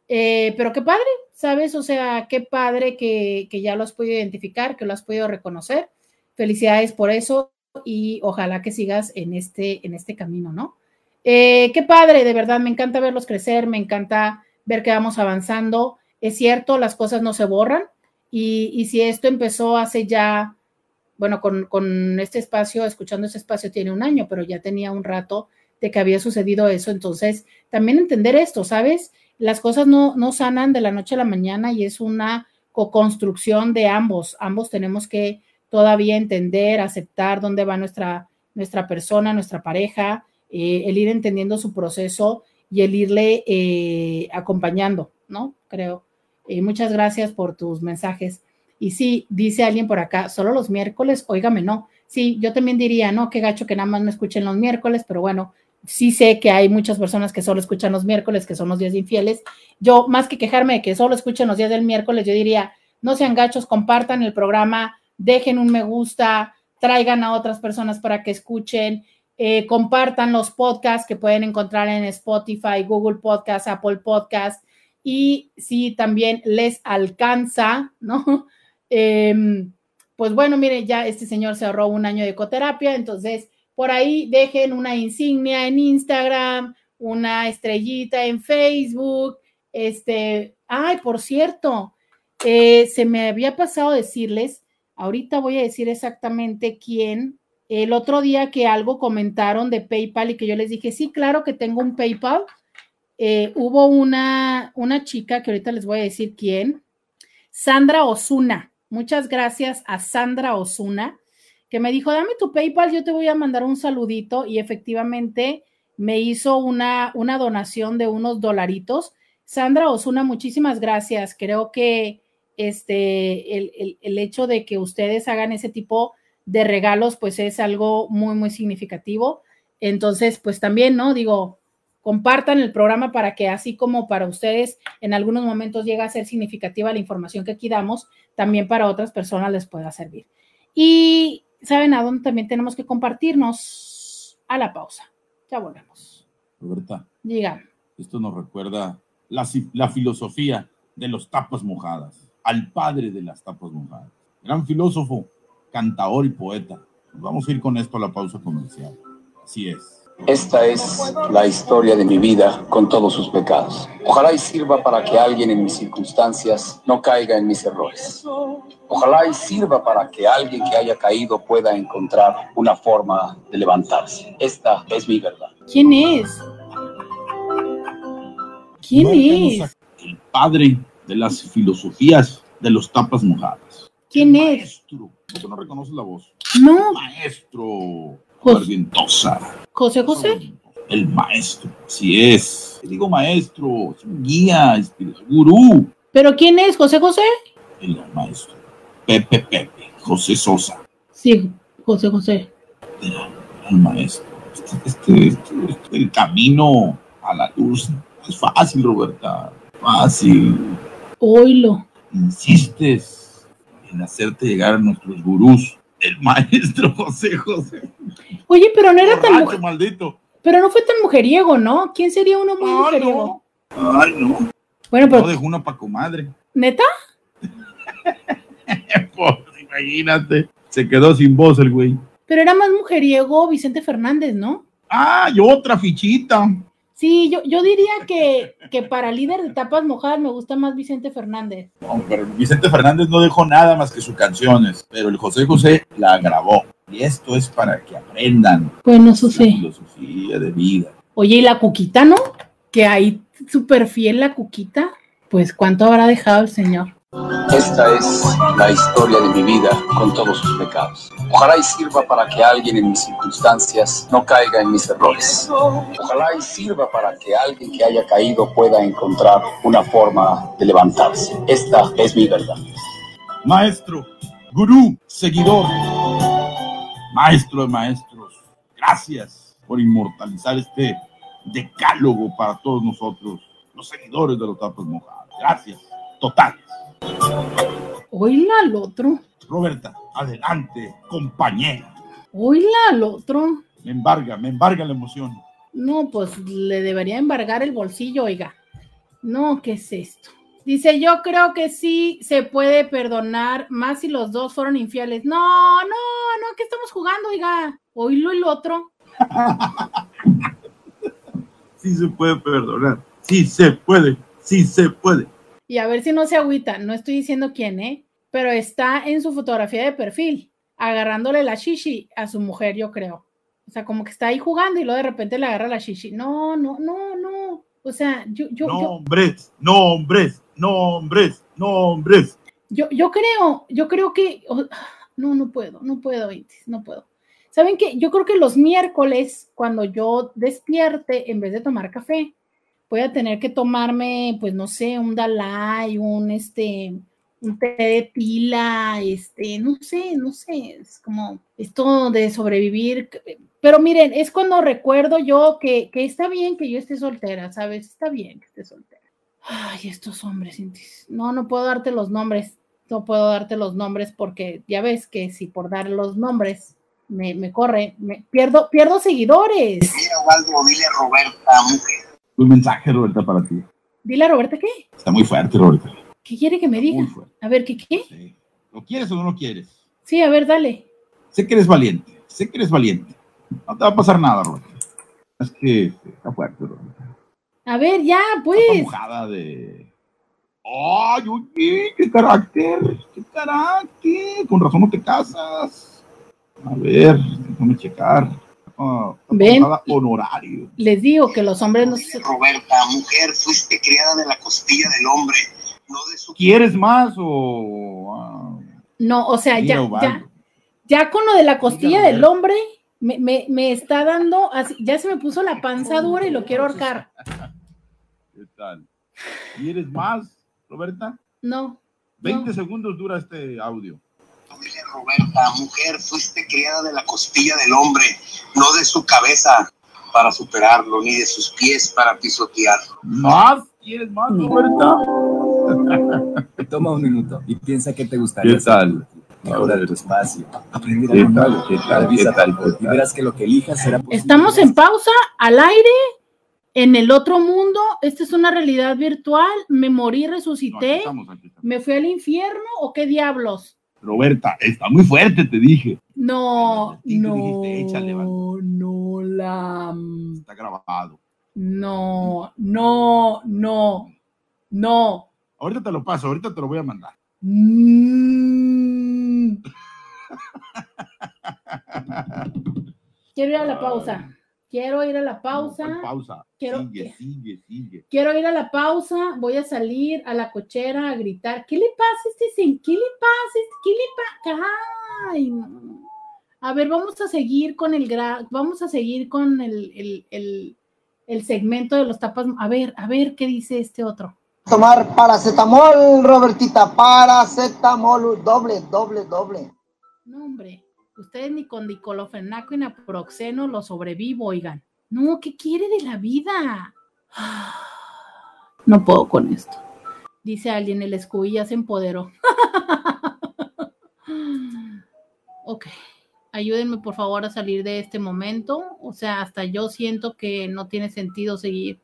Eh, pero qué padre, ¿sabes? O sea, qué padre que, que ya lo has podido identificar, que lo has podido reconocer. Felicidades por eso y ojalá que sigas en este, en este camino, ¿no? Eh, qué padre, de verdad, me encanta verlos crecer, me encanta ver que vamos avanzando. Es cierto, las cosas no se borran y, y si esto empezó hace ya, bueno, con, con, este espacio, escuchando este espacio tiene un año, pero ya tenía un rato de que había sucedido eso. Entonces, también entender esto, ¿sabes? Las cosas no, no sanan de la noche a la mañana y es una co-construcción de ambos. Ambos tenemos que todavía entender, aceptar dónde va nuestra, nuestra persona, nuestra pareja, eh, el ir entendiendo su proceso y el irle eh, acompañando, ¿no? Creo. Eh, muchas gracias por tus mensajes. Y sí, dice alguien por acá, solo los miércoles, óigame, no. Sí, yo también diría, no, qué gacho que nada más me escuchen los miércoles, pero bueno, sí sé que hay muchas personas que solo escuchan los miércoles, que son los días infieles. Yo, más que quejarme de que solo escuchen los días del miércoles, yo diría, no sean gachos, compartan el programa, dejen un me gusta, traigan a otras personas para que escuchen, eh, compartan los podcasts que pueden encontrar en Spotify, Google Podcast, Apple Podcast y si también les alcanza, ¿no? Eh, pues bueno, mire, ya este señor se ahorró un año de ecoterapia, entonces por ahí dejen una insignia en Instagram, una estrellita en Facebook, este, ay, por cierto, eh, se me había pasado decirles, ahorita voy a decir exactamente quién el otro día que algo comentaron de PayPal y que yo les dije, sí, claro que tengo un PayPal, eh, hubo una, una chica que ahorita les voy a decir quién, Sandra Osuna. Muchas gracias a Sandra Osuna, me dijo, dame tu PayPal, yo te voy a mandar un saludito y efectivamente me hizo una, una donación de unos dolaritos. Sandra Osuna, muchísimas gracias. Creo que este, el, el, hecho de que ustedes hagan ese tipo de de regalos, pues es algo muy, muy significativo. Entonces, pues también, ¿no? Digo, compartan el programa para que así como para ustedes en algunos momentos llega a ser significativa la información que aquí damos, también para otras personas les pueda servir. Y saben a dónde también tenemos que compartirnos a la pausa. Ya volvemos. Roberta. Diga. Esto nos recuerda la, la filosofía de los tapas mojadas, al padre de las tapas mojadas. Gran filósofo, cantador y poeta. Vamos a ir con esto a la pausa comercial. Así es. Esta es la historia de mi vida con todos sus pecados. Ojalá y sirva para que alguien en mis circunstancias no caiga en mis errores. Ojalá y sirva para que alguien que haya caído pueda encontrar una forma de levantarse. Esta es mi verdad. ¿Quién es? ¿Quién es? El padre de las filosofías de los tapas mojadas. ¿Quién es? Maestro. ¿Por qué no reconoces la voz? No. Maestro. José José. El maestro. Así es. Te digo maestro. Es un guía, espiritual, gurú. ¿Pero quién es? ¿José José? El maestro. Pepe Pepe. José Sosa. Sí, José José. El maestro. Este, este, este- este- el camino a la luz es fácil, Roberta. Fácil. Oilo. Insistes en hacerte llegar a nuestros gurús. El maestro José José. Oye, pero no era tan Borracho, mujer- maldito. pero no fue tan mujeriego, ¿no? ¿Quién sería uno muy mujeriego? no. Ay, no. Bueno, pero No dejó una pa' comadre. neta, Pues, imagínate. Se quedó sin voz el güey. pero era más mujeriego Vicente Fernández, ¿no? Ah, y otra fichita. Sí, yo, yo diría que, que para líder de tapas mojadas me gusta más Vicente Fernández. No, pero Vicente Fernández no dejó nada más que sus canciones, pero el José José la grabó. Y esto es para que aprendan Bueno, eso sí. filosofía de vida. Oye, y la cuquita, ¿no? Que ahí súper fiel la cuquita. Pues, ¿cuánto habrá dejado el Señor? Esta es la historia de mi vida con todos sus pecados. Ojalá y sirva para que alguien en mis circunstancias no caiga en mis errores. Ojalá y sirva para que alguien que haya caído pueda encontrar una forma de levantarse. Esta es mi verdad. Maestro, gurú, seguidor, maestro de maestros, gracias por inmortalizar este decálogo para todos nosotros, los seguidores de los tapas mojados. Gracias, totales. Oíla al otro. Roberta, adelante, compañera. Oíla al otro. Me embarga, me embarga la emoción. No, pues le debería embargar el bolsillo, oiga. No, ¿qué es esto? Dice, yo creo que sí se puede perdonar, más si los dos fueron infieles. No, no, no, ¿qué estamos jugando, oiga? Oílo el otro. sí se puede perdonar, sí se puede, sí se puede. Y a ver si no se agüita, no estoy diciendo quién, ¿eh? Pero está en su fotografía de perfil, agarrándole la shishi a su mujer, yo creo. O sea, como que está ahí jugando y luego de repente le agarra la shishi. No, no, no, no. O sea, yo, yo, nombres, yo, nombres, nombres, nombres. Yo, yo creo, yo creo que, no, no puedo, no puedo, no puedo. ¿Saben qué? Yo creo que los miércoles, cuando yo despierte, en vez de tomar café, voy a tener que tomarme, pues no sé, un Dalai, un este, un té de tila, este, no sé, no sé, es como esto de sobrevivir. Pero miren, es cuando recuerdo yo que, que está bien que yo esté soltera, ¿sabes? Está bien que esté soltera. Ay, estos hombres, no, no puedo darte los nombres, no puedo darte los nombres porque ya ves que si por dar los nombres me, me corre, me pierdo, pierdo seguidores. Mira, Waldo, dile Roberta, mujer un mensaje, Roberta, para ti. Dile a Roberta qué. Está muy fuerte, Roberta. ¿Qué quiere que me diga? A ver, ¿qué qué? Sí. ¿Lo quieres o no lo quieres? Sí, a ver, dale. Sé que eres valiente, sé que eres valiente. No te va a pasar nada, Roberta. Es que está fuerte, Roberta. A ver, ya, pues. Está mojada de... ¡Ay, oye! ¡Qué carácter! ¡Qué carácter! Con razón no te casas. A ver, déjame checar. Uh, Ven, honorario. Les digo que los hombres no se... Roberta, mujer, fuiste criada de la costilla del hombre, no de su... ¿Quieres más o...? Uh, no, o sea, ya, ya, ya con lo de la costilla del hombre, me, me, me, está dando, así, ya se me puso la panza dura y lo quiero ahorcar. ¿Qué tal? ¿Quieres más, Roberta? No. 20 no. segundos dura este audio. Roberta, mujer, fuiste criada de la costilla del hombre, no de su cabeza para superarlo, ni de sus pies para pisotearlo. ¿Más? ¿Quieres más, Roberta? Toma un minuto y piensa qué te gustaría. ¿Qué tal? Ahora de tu espacio. Aprender ¿Qué tal? ¿Qué tal? ¿Qué tal? Y verás que lo que elijas será posible. Estamos en pausa, al aire, en el otro mundo. Esta es una realidad virtual. Me morí, resucité. No, aquí estamos, aquí estamos. ¿Me fui al infierno o qué diablos? Roberta, está muy fuerte, te dije. No, te no, dijiste, échale, vale. no, la... Está grabado. No, no, no, no. Ahorita te lo paso, ahorita te lo voy a mandar. Mm. Quiero ir a la pausa. Quiero ir a la pausa. No, pausa. Quiero- Sigue, sigue, sigue. Quiero ir a la pausa. Voy a salir a la cochera a gritar. ¿Qué le pasa a este? sen- ¿Qué le pasa? a este? ¿Qué le pasa? Ay, no. A ver, vamos a seguir con el gra- vamos a seguir con el, el, el, el segmento de los tapas. A ver, a ver qué dice este otro. Tomar paracetamol, Robertita, paracetamol, doble, doble, doble. No, hombre, ustedes ni con diclofenaco y naproxeno lo sobrevivo, oigan. No, ¿qué quiere de la vida? No puedo con esto. Dice alguien, el Scooby ya se empoderó. ok, ayúdenme por favor a salir de este momento. O sea, hasta yo siento que no tiene sentido seguir.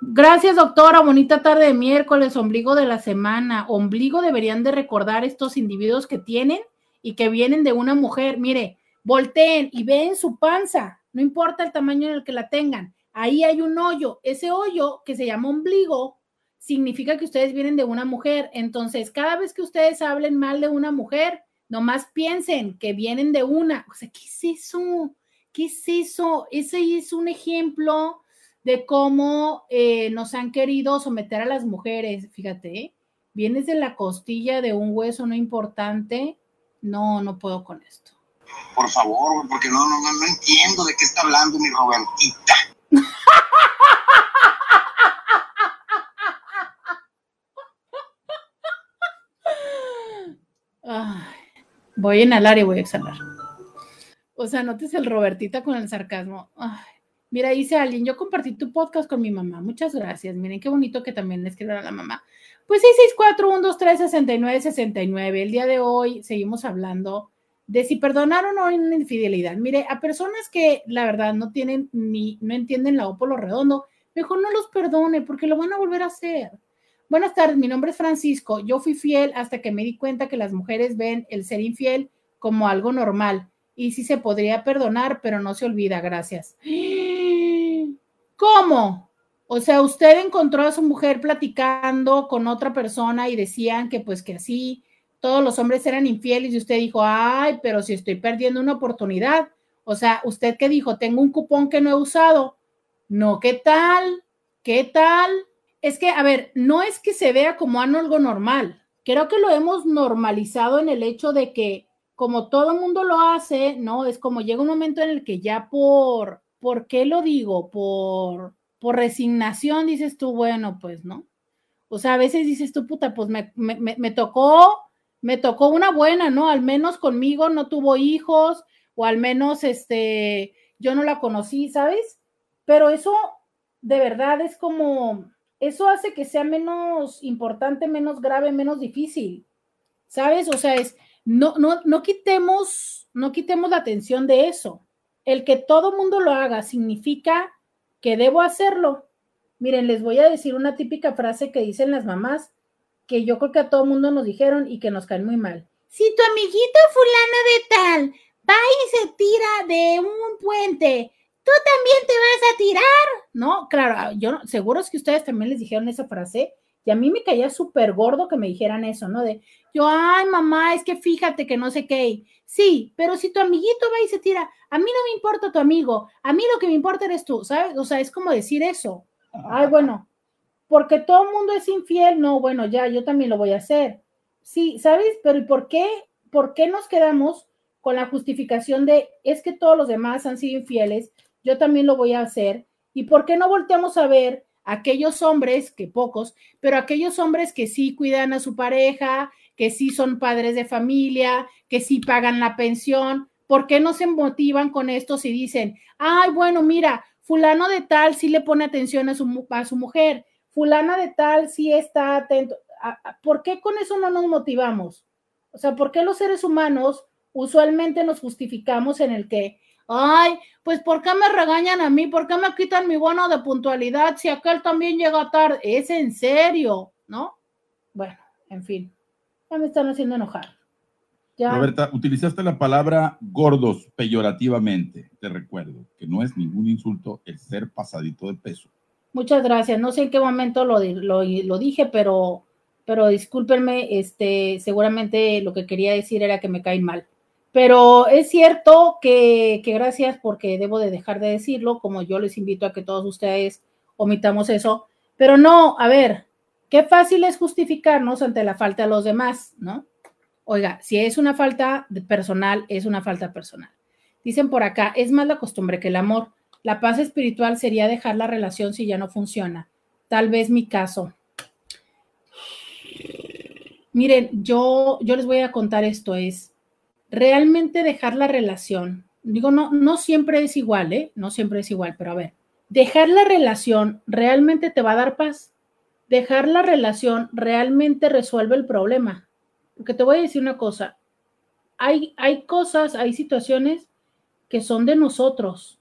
Gracias, doctora. Bonita tarde de miércoles, ombligo de la semana. Ombligo deberían de recordar estos individuos que tienen y que vienen de una mujer. Mire, volteen y ven su panza, no importa el tamaño en el que la tengan. Ahí hay un hoyo. Ese hoyo que se llama ombligo significa que ustedes vienen de una mujer. Entonces, cada vez que ustedes hablen mal de una mujer, nomás piensen que vienen de una. O sea, ¿qué es eso? ¿Qué es eso? Ese es un ejemplo de cómo eh, nos han querido someter a las mujeres. Fíjate, ¿eh? vienes de la costilla de un hueso no importante. No, no puedo con esto. Por favor, porque no, no, no, no entiendo de qué está hablando mi Robertita. voy a inhalar y voy a exhalar. O sea, notes el Robertita con el sarcasmo. Mira, dice alguien, yo compartí tu podcast con mi mamá. Muchas gracias. Miren qué bonito que también le escriban a la mamá. Pues 664-123-6969. El día de hoy seguimos hablando de si perdonaron o no una infidelidad. Mire, a personas que la verdad no tienen ni, no entienden la O lo redondo, mejor no los perdone porque lo van a volver a hacer. Buenas tardes, mi nombre es Francisco. Yo fui fiel hasta que me di cuenta que las mujeres ven el ser infiel como algo normal y sí se podría perdonar, pero no se olvida, gracias. ¿Cómo? O sea, usted encontró a su mujer platicando con otra persona y decían que pues que así todos los hombres eran infieles y usted dijo, ay, pero si estoy perdiendo una oportunidad. O sea, usted que dijo, tengo un cupón que no he usado. No, ¿qué tal? ¿Qué tal? es que, a ver, no es que se vea como algo normal. Creo que lo hemos normalizado en el hecho de que como todo el mundo lo hace, ¿no? Es como llega un momento en el que ya por, ¿por qué lo digo? Por, por resignación dices tú, bueno, pues, ¿no? O sea, a veces dices tú, puta, pues me, me, me tocó, me tocó una buena, ¿no? Al menos conmigo no tuvo hijos, o al menos, este, yo no la conocí, ¿sabes? Pero eso de verdad es como, eso hace que sea menos importante, menos grave, menos difícil. ¿Sabes? O sea, es, no, no, no quitemos, no quitemos la atención de eso. El que todo mundo lo haga significa que debo hacerlo. Miren, les voy a decir una típica frase que dicen las mamás, que yo creo que a todo mundo nos dijeron y que nos caen muy mal. Si tu amiguito fulano de tal va y se tira de un puente tú también te vas a tirar, ¿no? Claro, yo seguro es que ustedes también les dijeron esa frase y a mí me caía súper gordo que me dijeran eso, ¿no? De yo, ay, mamá, es que fíjate que no sé qué. Sí, pero si tu amiguito va y se tira, a mí no me importa tu amigo, a mí lo que me importa eres tú, ¿sabes? O sea, es como decir eso. Ay, bueno, porque todo el mundo es infiel, no, bueno, ya, yo también lo voy a hacer. Sí, ¿sabes? Pero ¿y por qué? ¿Por qué nos quedamos con la justificación de es que todos los demás han sido infieles? yo también lo voy a hacer. ¿Y por qué no volteamos a ver aquellos hombres, que pocos, pero aquellos hombres que sí cuidan a su pareja, que sí son padres de familia, que sí pagan la pensión? ¿Por qué no se motivan con esto si dicen, ay, bueno, mira, fulano de tal sí le pone atención a su, mujer, fulana de tal sí está atento? ¿Por qué con eso no nos motivamos? O sea, ¿por qué los seres humanos usualmente nos justificamos en el que Ay, pues ¿por qué me regañan a mí? ¿Por qué me quitan mi bono de puntualidad si aquel también llega tarde? Es en serio, ¿no? Bueno, en fin, ya me están haciendo enojar. Roberta, utilizaste la palabra gordos peyorativamente. Te recuerdo que no es ningún insulto el ser pasadito de peso. Muchas gracias. No sé en qué momento lo, lo, lo dije, pero, pero discúlpenme, este, seguramente lo que quería decir era que me caen mal. Pero es cierto que, gracias porque debo de dejar de decirlo, como yo les invito a que todos ustedes omitamos eso. Pero no, a ver, qué fácil es justificarnos ante la falta de los demás, ¿no? Oiga, si es una falta personal, es una falta personal. Dicen por acá, es más la costumbre que el amor. La paz espiritual sería dejar la relación si ya no funciona. Tal vez mi caso. Miren, yo, yo les voy a contar esto, es, realmente dejar la relación, digo, no, no siempre es igual, ¿eh? No siempre es igual, pero a ver, dejar la relación realmente te va a dar paz. Dejar la relación realmente resuelve el problema. Porque te voy a decir una cosa, hay, hay cosas, hay situaciones que son de nosotros,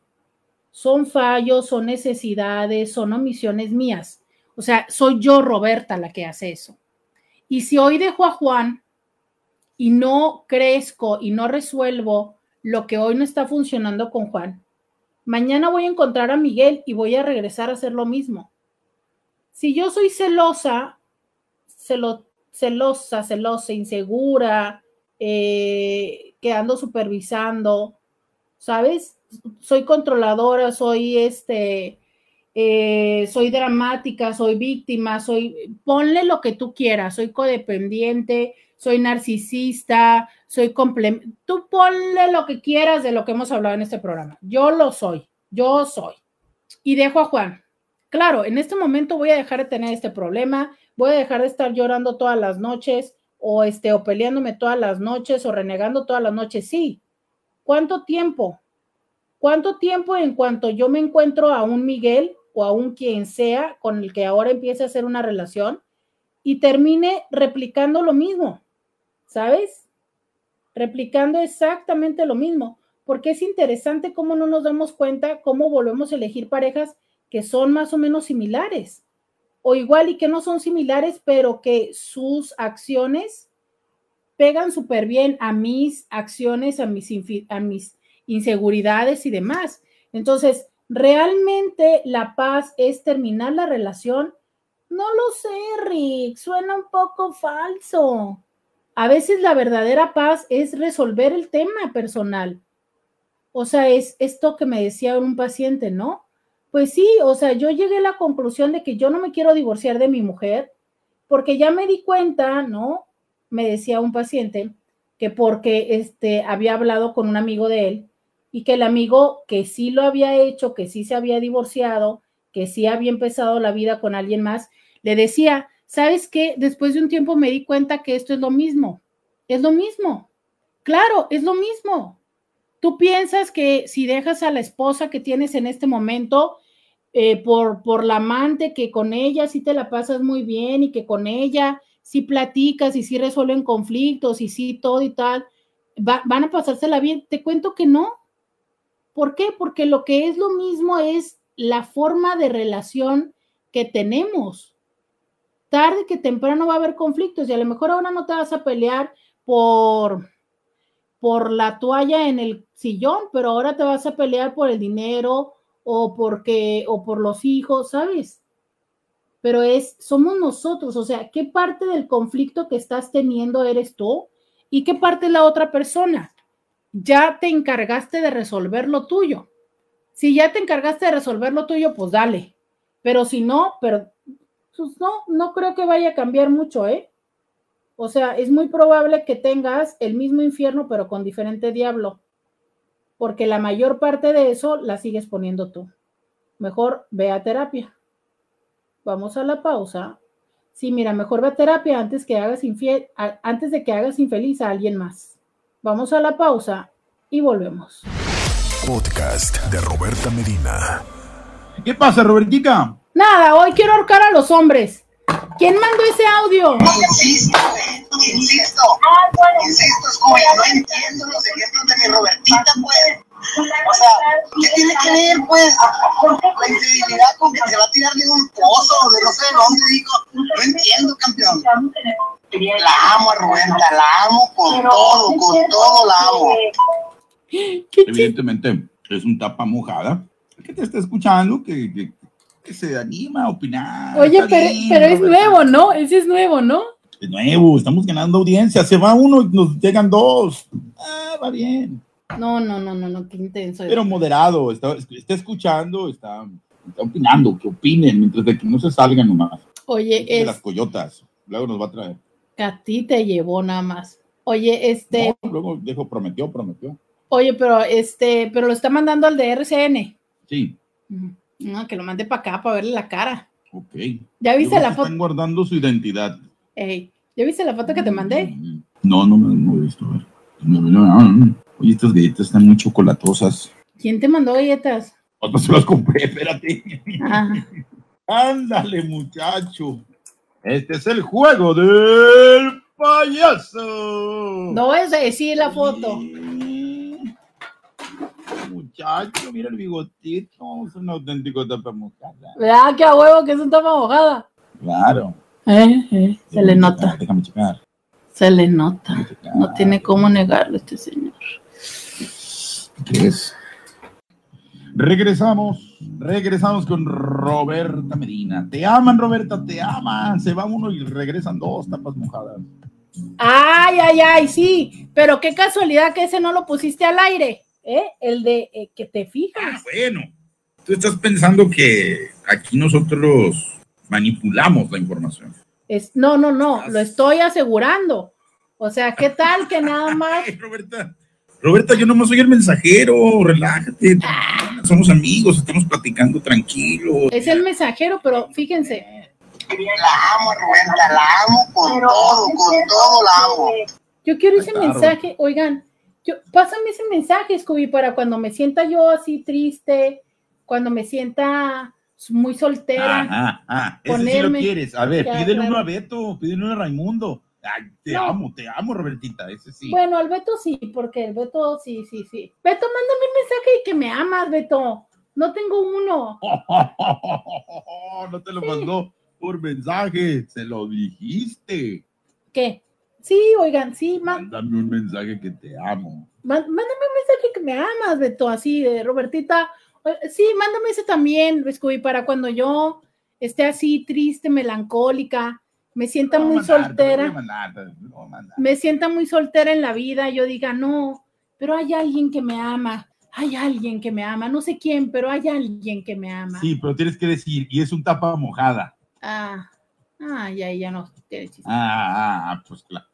son fallos, son necesidades, son omisiones mías. O sea, soy yo, Roberta, la que hace eso. Y si hoy dejo a Juan y no crezco y no resuelvo lo que hoy no está funcionando con Juan, mañana voy a encontrar a Miguel y voy a regresar a hacer lo mismo. Si yo soy celosa, celosa, celosa, insegura, eh, que ando supervisando, ¿sabes? Soy controladora, soy este, eh, soy dramática, soy víctima, soy, ponle lo que tú quieras, soy codependiente, soy narcisista, soy complemento, tú ponle lo que quieras de lo que hemos hablado en este programa. Yo lo soy, yo soy. Y dejo a Juan. Claro, en este momento voy a dejar de tener este problema, voy a dejar de estar llorando todas las noches o este o peleándome todas las noches o renegando todas las noches. Sí. ¿Cuánto tiempo? ¿Cuánto tiempo en cuanto yo me encuentro a un Miguel o a un quien sea con el que ahora empiece a hacer una relación y termine replicando lo mismo? ¿Sabes? Replicando exactamente lo mismo, porque es interesante cómo no nos damos cuenta cómo volvemos a elegir parejas que son más o menos similares o igual y que no son similares, pero que sus acciones pegan súper bien a mis acciones, a mis, a mis inseguridades y demás. Entonces, ¿realmente la paz es terminar la relación? No lo sé, Rick, suena un poco falso. A veces la verdadera paz es resolver el tema personal. O sea, es esto que me decía un paciente, ¿no? Pues sí, o sea, yo llegué a la conclusión de que yo no me quiero divorciar de mi mujer porque ya me di cuenta, ¿no? Me decía un paciente que porque este había hablado con un amigo de él y que el amigo que sí lo había hecho, que sí se había divorciado, que sí había empezado la vida con alguien más, le decía, ¿sabes qué? Después de un tiempo me di cuenta que esto es lo mismo. Es lo mismo. Claro, es lo mismo. Tú piensas que si dejas a la esposa que tienes en este momento eh, por, por la amante, que con ella sí te la pasas muy bien y que con ella sí platicas y sí resuelven conflictos y sí todo y tal, van a pasársela bien. Te cuento que no. ¿Por qué? Porque lo que es lo mismo es la forma de relación que tenemos. Tarde que temprano va a haber conflictos y a lo mejor ahora no te vas a pelear por, por la toalla en el sillón, pero ahora te vas a pelear por el dinero o porque o por los hijos, ¿sabes? Pero es somos nosotros, o sea, ¿qué parte del conflicto que estás teniendo eres tú y qué parte es la otra persona? Ya te encargaste de resolver lo tuyo. Si ya te encargaste de resolver lo tuyo, pues dale. Pero si no, pero pues no, no creo que vaya a cambiar mucho, ¿eh? O sea, es muy probable que tengas el mismo infierno, pero con diferente diablo porque la mayor parte de eso la sigues poniendo tú. Mejor ve a terapia. Vamos a la pausa. Sí, mira, mejor ve a terapia antes, que hagas infiel, antes de que hagas infeliz a alguien más. Vamos a la pausa y volvemos. Podcast de Roberta Medina. ¿Qué pasa, Robertica? Nada, hoy quiero ahorcar a los hombres. ¿Quién mandó ese audio? Insisto, insisto, insisto, escuela, no entiendo los ejemplos de mi Robertita, pues. O sea, ¿qué tiene que ver, pues, la infidelidad con que se va a tirar de un pozo, de no sé dónde, digo? No entiendo, campeón. La amo a Roberta, la amo con todo, con todo la amo. Evidentemente, es un tapa mojada. que te está escuchando? Que, que, que se anima a opinar. Oye, pero, pero es nuevo, ¿no? Ese es nuevo, ¿no? Es nuevo, estamos ganando audiencia. Se va uno y nos llegan dos. Ah, va bien. No, no, no, no, no, qué intenso. Pero moderado, está, está escuchando, está, está, opinando, que opinen, mientras de que no se salgan nomás. Oye, es... las coyotas, luego nos va a traer. A ti te llevó nada más. Oye, este... No, luego dijo, prometió, prometió. Oye, pero este, pero lo está mandando al de RCN. Sí. No, que lo mande para acá para verle la cara. Ok. ¿Ya viste la foto? Están guardando su identidad. Ey, ¿ya viste la foto que te mandé? No, no, no, no he visto. A ver. No, no, no. Oye, estas galletas están muy chocolatosas. ¿Quién te mandó galletas? No se las compré, espérate. Ah. Ándale, muchacho. Este es el juego del payaso. No es decir la foto. Muchacho, mira el bigotito. Es un auténtico tapa mojada. ¿Verdad que a huevo que es un tapa mojada? Claro. Eh, eh, se le nota. Déjame checar. Se le nota. No tiene cómo negarlo este señor. ¿Qué es? Regresamos, regresamos con Roberta Medina. Te aman, Roberta, te aman. Se va uno y regresan dos tapas mojadas. Ay, ay, ay, sí. Pero qué casualidad que ese no lo pusiste al aire, ¿eh? El de eh, que te fijas. Ah, bueno. Tú estás pensando que aquí nosotros manipulamos la información. Es, no, no, no, lo estoy asegurando. O sea, ¿qué tal que nada más? Roberta, Roberta, yo nomás soy el mensajero, relájate. Somos amigos, estamos platicando tranquilo. Es el mensajero, pero fíjense. La amo, Roberta, la amo con todo, con todo la amo. Yo quiero ese Claro. mensaje, oigan, yo, pásame ese mensaje, Scooby, para cuando me sienta yo así triste, cuando me sienta muy soltera. Ajá, ah, ese sí lo quieres. A ver, Ya, pídele claro. uno a Beto, pídele uno a Raimundo. Ay, te No. amo, te amo, Robertita, ese sí. Bueno, al Beto sí, porque el Beto sí, sí, sí. Beto, mándame un mensaje y que me amas, Beto. No tengo uno. no te lo mandó por mensaje, se lo dijiste. ¿Qué? Sí, oigan, sí, Mándame un mensaje que te amo. má- mándame un mensaje que me amas, Beto, así de Robertita. Sí, mándame ese también, Scooby, para cuando yo esté así triste, melancólica, me sienta voy muy soltera. mandar, te lo voy a mandar. me sienta muy soltera en la vida, yo diga, no, pero hay alguien que me ama, hay alguien que me ama, no sé quién, pero hay alguien que me ama. Sí, pero tienes que decir, y es un tapa mojada. Ah, ah, ya, ya no. Ah, ah, ah, pues claro.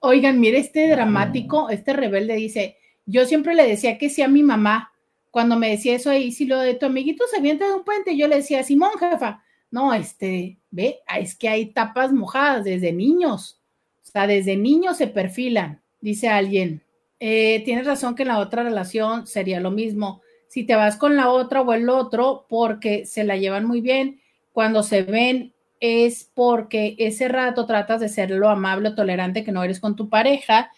Oigan, mire, este dramático, este rebelde dice, yo siempre le decía que sí a mi mamá, cuando me decía eso ahí, si lo de tu amiguito se avienta de un puente, yo le decía, Simón, jefa, no, este, ve, ah, es que hay tapas mojadas desde niños, o sea, desde niños se perfilan, dice alguien. Eh, tienes razón que en la otra relación sería lo mismo. Si te vas con la otra o el otro, porque se la llevan muy bien, cuando se ven es porque ese rato tratas de ser lo amable o tolerante que no eres con tu pareja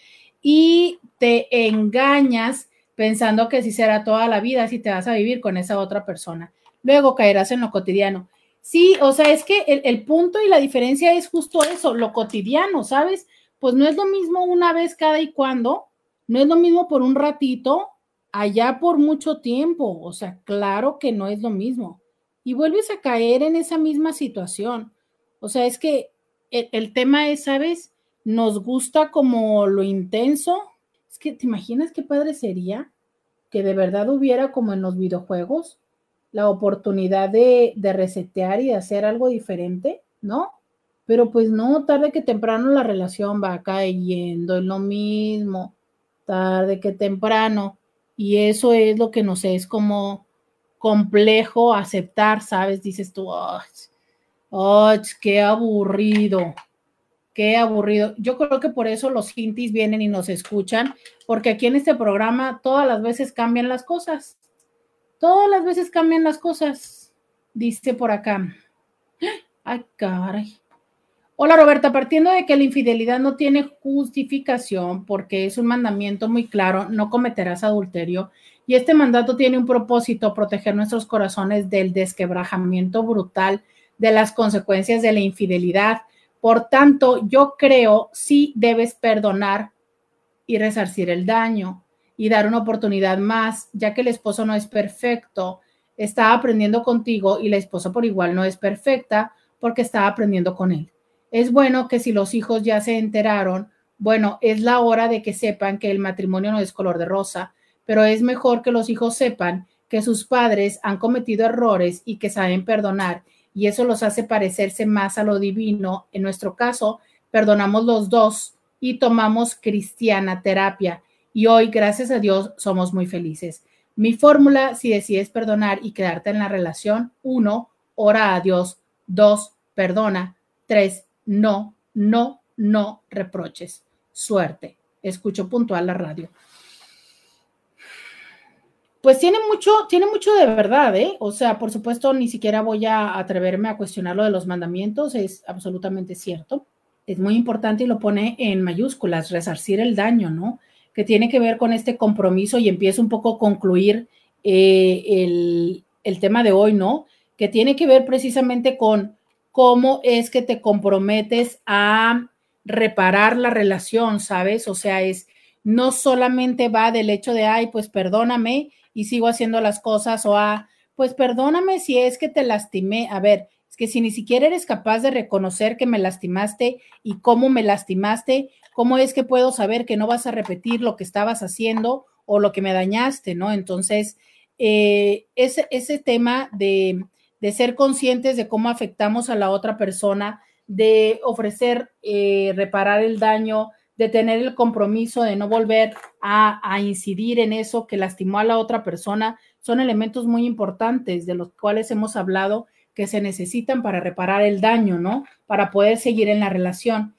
y te engañas pensando que si será toda la vida, si te vas a vivir con esa otra persona. Luego caerás en lo cotidiano. Sí, o sea, es que el, el punto y la diferencia es justo eso, lo cotidiano, ¿sabes? Pues no es lo mismo una vez cada y cuando, no es lo mismo por un ratito, allá por mucho tiempo, o sea, claro que no es lo mismo. Y vuelves a caer en esa misma situación. O sea, es que el, tema es, ¿sabes? Nos gusta como lo intenso. Es que, ¿te imaginas qué padre sería que de verdad hubiera como en los videojuegos la oportunidad de, de resetear y de hacer algo diferente, ¿no? Pero pues no, tarde que temprano la relación va cayendo en lo mismo, tarde que temprano. Y eso es lo que nos es como complejo aceptar, ¿sabes? Dices tú, "Ay, ay, qué aburrido, qué aburrido. Yo creo que por eso los hintis vienen y nos escuchan, porque aquí en este programa todas las veces cambian las cosas. Todas las veces cambian las cosas, dice por acá. Ay, caray. Hola Roberta, partiendo de que la infidelidad no tiene justificación porque es un mandamiento muy claro, no cometerás adulterio, y este mandato tiene un propósito, proteger nuestros corazones del desquebrajamiento brutal de las consecuencias de la infidelidad. Por tanto, yo creo sí debes perdonar y resarcir el daño y dar una oportunidad más, ya que el esposo no es perfecto, está aprendiendo contigo y la esposa por igual no es perfecta porque está aprendiendo con él. Es bueno que si los hijos ya se enteraron, bueno, es la hora de que sepan que el matrimonio no es color de rosa, pero es mejor que los hijos sepan que sus padres han cometido errores y que saben perdonar, y eso los hace parecerse más a lo divino. En nuestro caso, perdonamos los dos y tomamos cristiana terapia, y hoy, gracias a Dios, somos muy felices. Mi fórmula, si decides perdonar y quedarte en la relación, uno, ora a Dios, dos, perdona, tres, no, no, no reproches. Suerte. Escucho puntual la radio. Pues tiene mucho, tiene mucho de verdad, ¿eh? O sea, por supuesto, ni siquiera voy a atreverme a cuestionar lo de los mandamientos, es absolutamente cierto. Es muy importante y lo pone en mayúsculas, resarcir el daño, ¿no? Que tiene que ver con este compromiso y empiezo un poco a concluir eh, el, el tema de hoy, ¿no? Que tiene que ver precisamente con cómo es que te comprometes a reparar la relación, ¿sabes? O sea, es no solamente va del hecho de, ay, pues perdóname y sigo haciendo las cosas o a, pues perdóname si es que te lastimé. A ver, es que si ni siquiera eres capaz de reconocer que me lastimaste y cómo me lastimaste, ¿cómo es que puedo saber que no vas a repetir lo que estabas haciendo o lo que me dañaste, ¿no? Entonces, eh, ese, ese tema de, de, ser conscientes de cómo afectamos a la otra persona, de ofrecer, eh, reparar el daño, de tener el compromiso de no volver a, a, incidir en eso que lastimó a la otra persona, son elementos muy importantes de los cuales hemos hablado que se necesitan para reparar el daño, ¿no? Para poder seguir en la relación.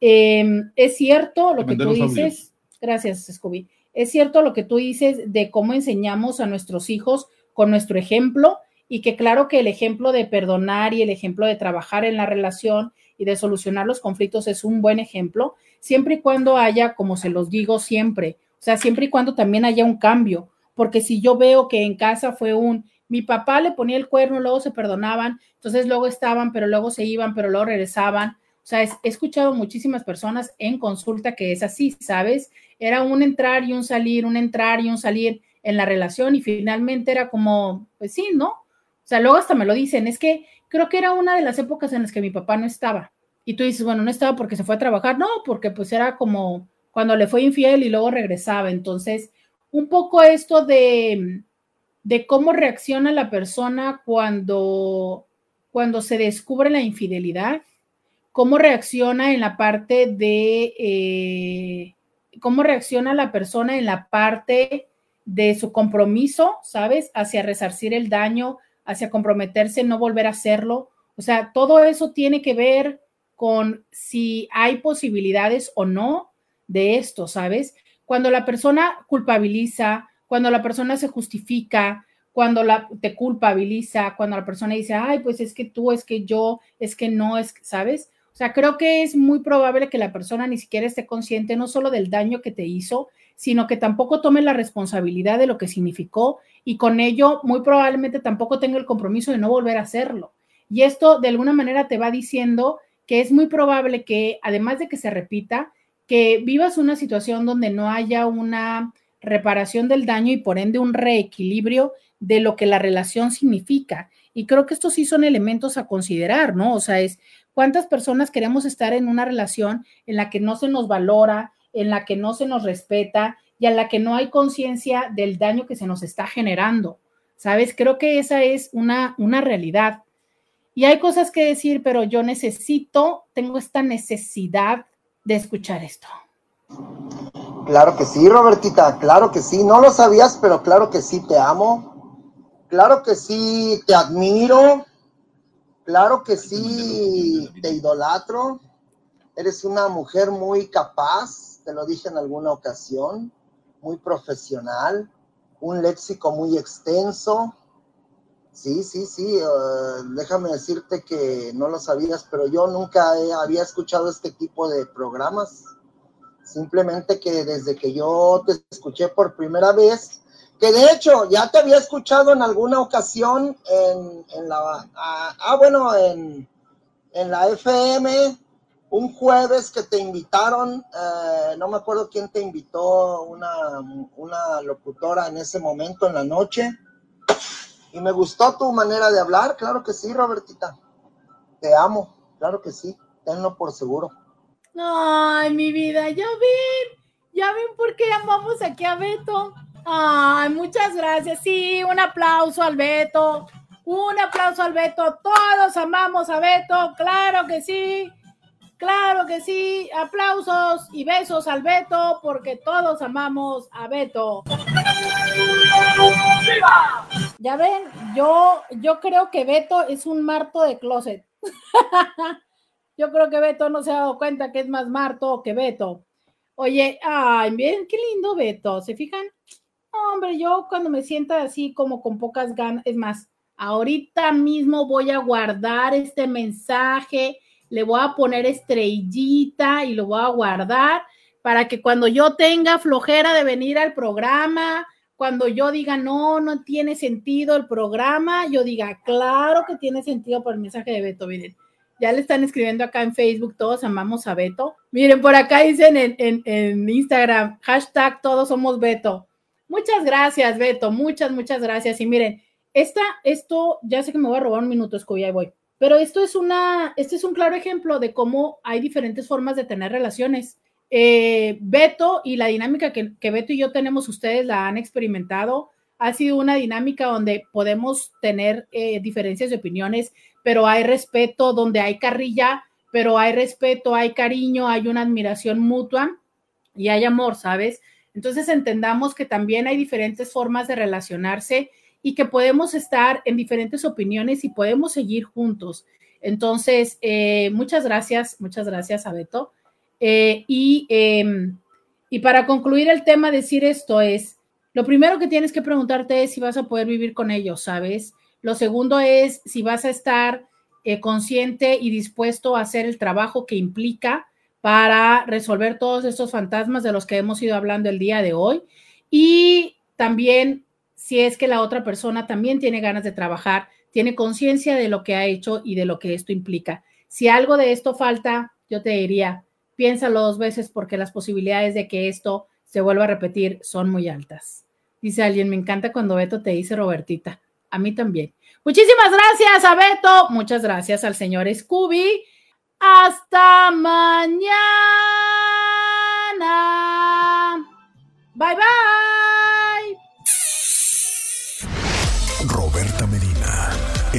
Eh, es cierto lo que tú dices. Gracias, Scooby. Es cierto lo que tú dices de cómo enseñamos a nuestros hijos con nuestro ejemplo y que claro que el ejemplo de perdonar y el ejemplo de trabajar en la relación y de solucionar los conflictos es un buen ejemplo, siempre y cuando haya, como se los digo siempre, o sea, siempre y cuando también haya un cambio, porque si yo veo que en casa fue un, mi papá le ponía el cuerno, luego se perdonaban, entonces luego estaban, pero luego se iban, pero luego regresaban. O sea, he escuchado muchísimas personas en consulta que es así, ¿sabes? Era un entrar y un salir, un entrar y un salir en la relación y finalmente era como, pues sí, ¿no? O sea, luego hasta me lo dicen, es que creo que era una de las épocas en las que mi papá no estaba. Y tú dices, bueno, no estaba porque se fue a trabajar, no, porque pues era como cuando le fue infiel y luego regresaba. Entonces, un poco esto de, de cómo reacciona la persona cuando, cuando se descubre la infidelidad, cómo reacciona en la parte de, eh, cómo reacciona la persona en la parte de su compromiso, ¿sabes? Hacia resarcir el daño, hacia comprometerse, no volver a hacerlo. O sea, todo eso tiene que ver con si hay posibilidades o no de esto, ¿sabes? Cuando la persona culpabiliza, cuando la persona se justifica, cuando la, te culpabiliza, cuando la persona dice, ay, pues es que tú, es que yo, es que no, es, ¿sabes? O sea, creo que es muy probable que la persona ni siquiera esté consciente no solo del daño que te hizo, sino que tampoco tome la responsabilidad de lo que significó y con ello muy probablemente tampoco tenga el compromiso de no volver a hacerlo. Y esto de alguna manera te va diciendo que es muy probable que, además de que se repita, que vivas una situación donde no haya una reparación del daño y por ende un reequilibrio de lo que la relación significa. Y creo que estos sí son elementos a considerar, ¿no? O sea, es cuántas personas queremos estar en una relación en la que no se nos valora, en la que no se nos respeta y en la que no hay conciencia del daño que se nos está generando. ¿Sabes? Creo que esa es una, una realidad. Y hay cosas que decir, pero yo necesito, tengo esta necesidad de escuchar esto. Claro que sí, Robertita, claro que sí. No lo sabías, pero claro que sí, te amo. Claro que sí, te admiro. Claro que sí, te idolatro. Eres una mujer muy capaz, te lo dije en alguna ocasión, muy profesional, un léxico muy extenso. Sí, sí, sí, déjame decirte que no lo sabías, pero yo nunca había escuchado este tipo de programas. Simplemente que desde que yo te escuché por primera vez, que de hecho ya te había escuchado en alguna ocasión en, la, ah, bueno, en, la FM, un jueves que te invitaron, eh, no me acuerdo quién te invitó, una, una locutora en ese momento, en la noche, y me gustó tu manera de hablar, claro que sí, Robertita, te amo, claro que sí, tenlo por seguro. Ay, mi vida, ya ven, ya ven por qué amamos aquí a Beto. Ay, muchas gracias. Sí, un aplauso al Beto. Un aplauso al Beto. Todos amamos a Beto, claro que sí. Claro que sí. Aplausos y besos al Beto porque todos amamos a Beto. Ya ven, yo, yo creo que Beto es un marto de closet. Yo creo que Beto no se ha dado cuenta que es más Marto que Beto. Oye, ay, bien, qué lindo Beto, ¿se fijan? hombre, yo cuando me sienta así como con pocas ganas, es más, ahorita mismo voy a guardar este mensaje, le voy a poner estrellita y lo voy a guardar para que cuando yo tenga flojera de venir al programa, cuando yo diga, no, no tiene sentido el programa, yo diga, claro que tiene sentido por el mensaje de Beto, miren. Ya le están escribiendo acá en Facebook, todos amamos a Beto. Miren, por acá dicen en, Instagram, hashtag todos somos Beto. Muchas gracias, Beto, muchas, muchas gracias. Y miren, esta, esto, ya sé que me voy a robar un minuto, Scooby, ahí voy. Pero esto es una, este es un claro ejemplo de cómo hay diferentes formas de tener relaciones. Eh, Beto y la dinámica que, que Beto y yo tenemos, ustedes la han experimentado ha sido una dinámica donde podemos tener eh, diferencias de opiniones, pero hay respeto, donde hay carrilla, pero hay respeto, hay cariño, hay una admiración mutua y hay amor, ¿sabes? Entonces entendamos que también hay diferentes formas de relacionarse y que podemos estar en diferentes opiniones y podemos seguir juntos. Entonces, eh, muchas gracias, muchas gracias a Beto. Eh, y, em, y para concluir el tema, decir esto es, lo primero que tienes que preguntarte es si vas a poder vivir con ellos, ¿sabes? Lo segundo es si vas a estar eh, consciente y dispuesto a hacer el trabajo que implica para resolver todos estos fantasmas de los que hemos ido hablando el día de hoy. Y también si es que la otra persona también tiene ganas de trabajar, tiene conciencia de lo que ha hecho y de lo que esto implica. Si algo de esto falta, yo te diría, piénsalo dos veces porque las posibilidades de que esto se vuelva a repetir son muy altas. Dice alguien, me encanta cuando Beto te dice Robertita. A mí también. Muchísimas gracias a Beto. Muchas gracias al señor Scooby. Hasta mañana. Bye bye.